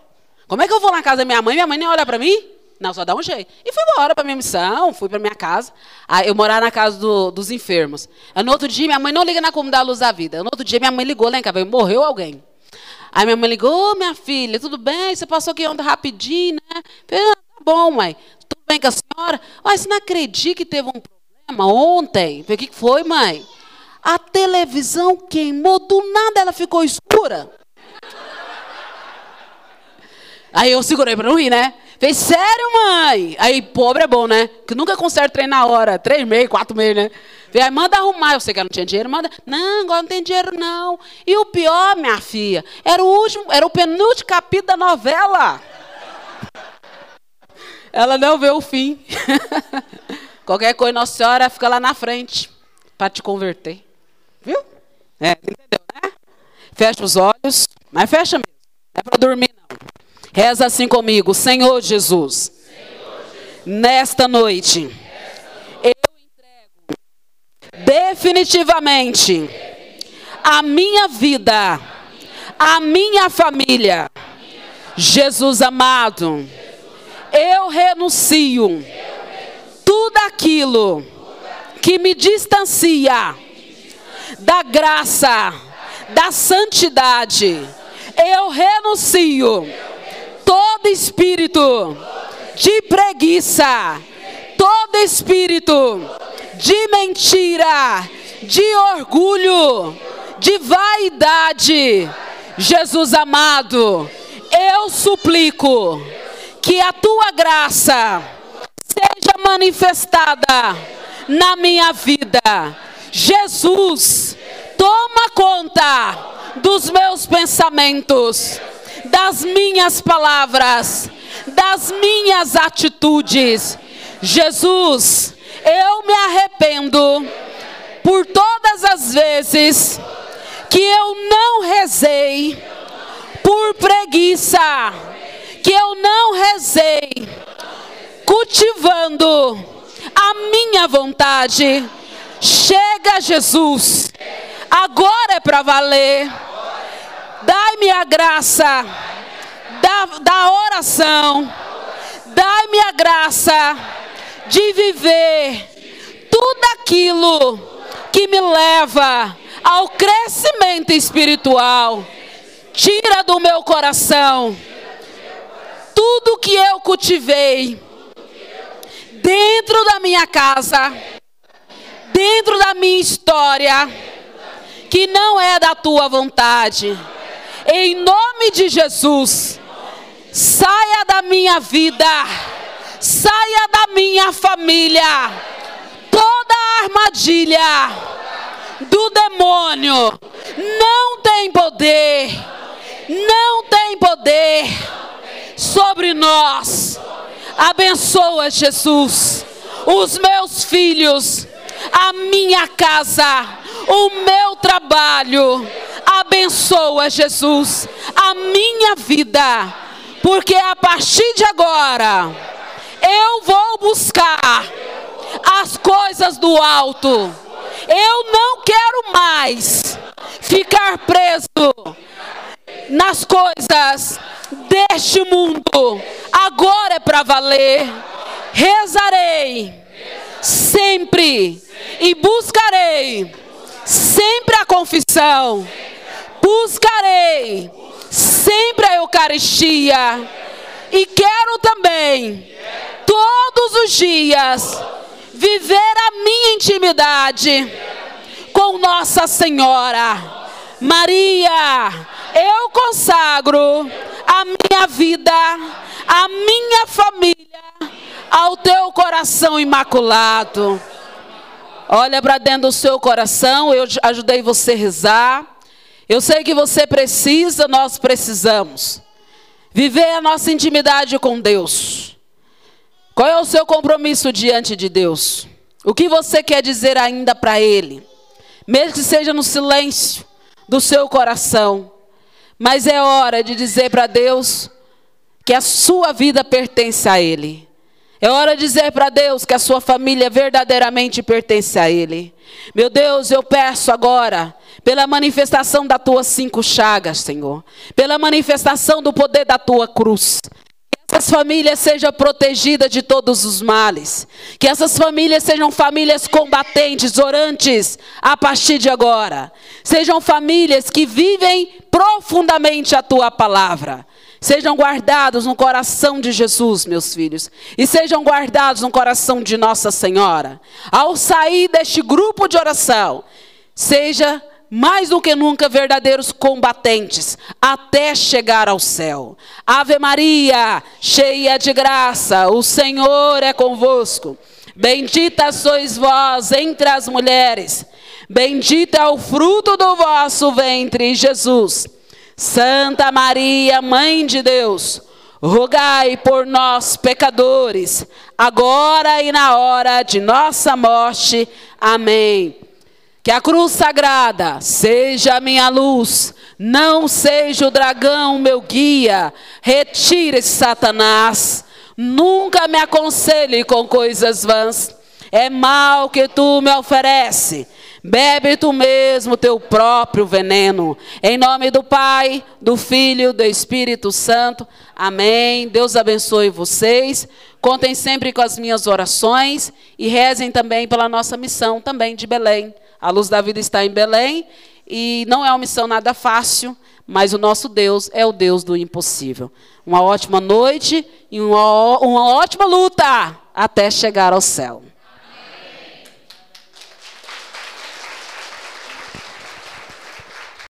Como é que eu vou lá na casa da minha mãe, minha mãe nem olha para mim? Não, só dá um jeito. E fui embora para minha missão, fui para minha casa. Aí eu morava na casa do, dos enfermos. Aí, no outro dia, minha mãe não liga na comunidade Luz da Vida. No outro dia, minha mãe ligou lá em casa, morreu alguém. Aí minha mãe ligou, minha filha, tudo bem? Você passou aqui ontem rapidinho, né? Falei, ah, tá bom, mãe. Tudo bem com a senhora? Mas você não acredita que teve um problema ontem? Falei, o que foi, mãe? A televisão queimou, do nada ela ficou escura. Aí eu segurei para não rir, né? Fez, sério, mãe? Aí, pobre é bom, né? Que nunca conserta trem na hora. Três meses, quatro meses, né? Falei, manda arrumar. Eu sei que ela não tinha dinheiro, manda. Não, agora não tem dinheiro, não. E o pior, minha filha, era o último, era o penúltimo capítulo da novela. Ela não vê o fim. [LAUGHS] Qualquer coisa, Nossa Senhora fica lá na frente para te converter. Viu? É, entendeu, né? Fecha os olhos, mas fecha mesmo. Não é para dormir, não. Reza assim comigo, Senhor Jesus. Nesta noite, eu entrego definitivamente a minha vida, a minha família. Jesus amado, eu renuncio tudo aquilo que me distancia da graça, da santidade. Eu renuncio todo espírito de preguiça, todo espírito de mentira, de orgulho, de vaidade. Jesus amado, eu suplico que a tua graça seja manifestada na minha vida. Jesus, toma conta dos meus pensamentos, das minhas palavras, das minhas atitudes. Jesus, eu me arrependo por todas as vezes que eu não rezei por preguiça, que eu não rezei cultivando a minha vontade. Chega, Jesus, agora é para valer. Dai-me a graça da, da oração, dai-me a graça de viver tudo aquilo que me leva ao crescimento espiritual. Tira do meu coração tudo que eu cultivei dentro da minha casa, dentro da minha história, que não é da tua vontade. Em nome de Jesus, saia da minha vida, saia da minha família, toda armadilha do demônio não tem poder, não tem poder sobre nós. Abençoa, Jesus, os meus filhos, a minha casa, o meu trabalho. Abençoa, Jesus, a minha vida, porque a partir de agora eu vou buscar as coisas do alto. Eu não quero mais ficar preso nas coisas deste mundo. Agora é para valer. Rezarei sempre e buscarei sempre a confissão. Buscarei sempre a Eucaristia. E quero também todos os dias viver a minha intimidade com Nossa Senhora. Maria, eu consagro a minha vida, a minha família ao teu coração imaculado. Olha para dentro do seu coração, eu ajudei você a rezar. Eu sei que você precisa, nós precisamos. Viver a nossa intimidade com Deus. Qual é o seu compromisso diante de Deus? O que você quer dizer ainda para Ele? Mesmo que seja no silêncio do seu coração. Mas é hora de dizer para Deus que a sua vida pertence a Ele. É hora de dizer para Deus que a sua família verdadeiramente pertence a Ele. Meu Deus, eu peço agora, pela manifestação das tuas cinco chagas, Senhor, pela manifestação do poder da tua cruz, que essas famílias sejam protegidas de todos os males, que essas famílias sejam famílias combatentes, orantes, a partir de agora, sejam famílias que vivem profundamente a tua palavra. Sejam guardados no coração de Jesus, meus filhos, e sejam guardados no coração de Nossa Senhora. Ao sair deste grupo de oração, seja mais do que nunca verdadeiros combatentes, até chegar ao céu. Ave Maria, cheia de graça, o Senhor é convosco. Bendita sois vós entre as mulheres, bendito é o fruto do vosso ventre, Jesus. Santa Maria, Mãe de Deus, rogai por nós, pecadores, agora e na hora de nossa morte. Amém. Que a cruz sagrada seja a minha luz, não seja o dragão meu guia. Retire, Satanás, Nunca me aconselhe com coisas vãs. É mal que tu me oferece. Bebe tu mesmo teu próprio veneno. Em nome do Pai, do Filho, do Espírito Santo. Amém. Deus abençoe vocês. Contem sempre com as minhas orações e rezem também pela nossa missão também de Belém. A Luz da Vida está em Belém e não é uma missão nada fácil, mas o nosso Deus é o Deus do impossível. Uma ótima noite e uma, uma ótima luta até chegar ao céu.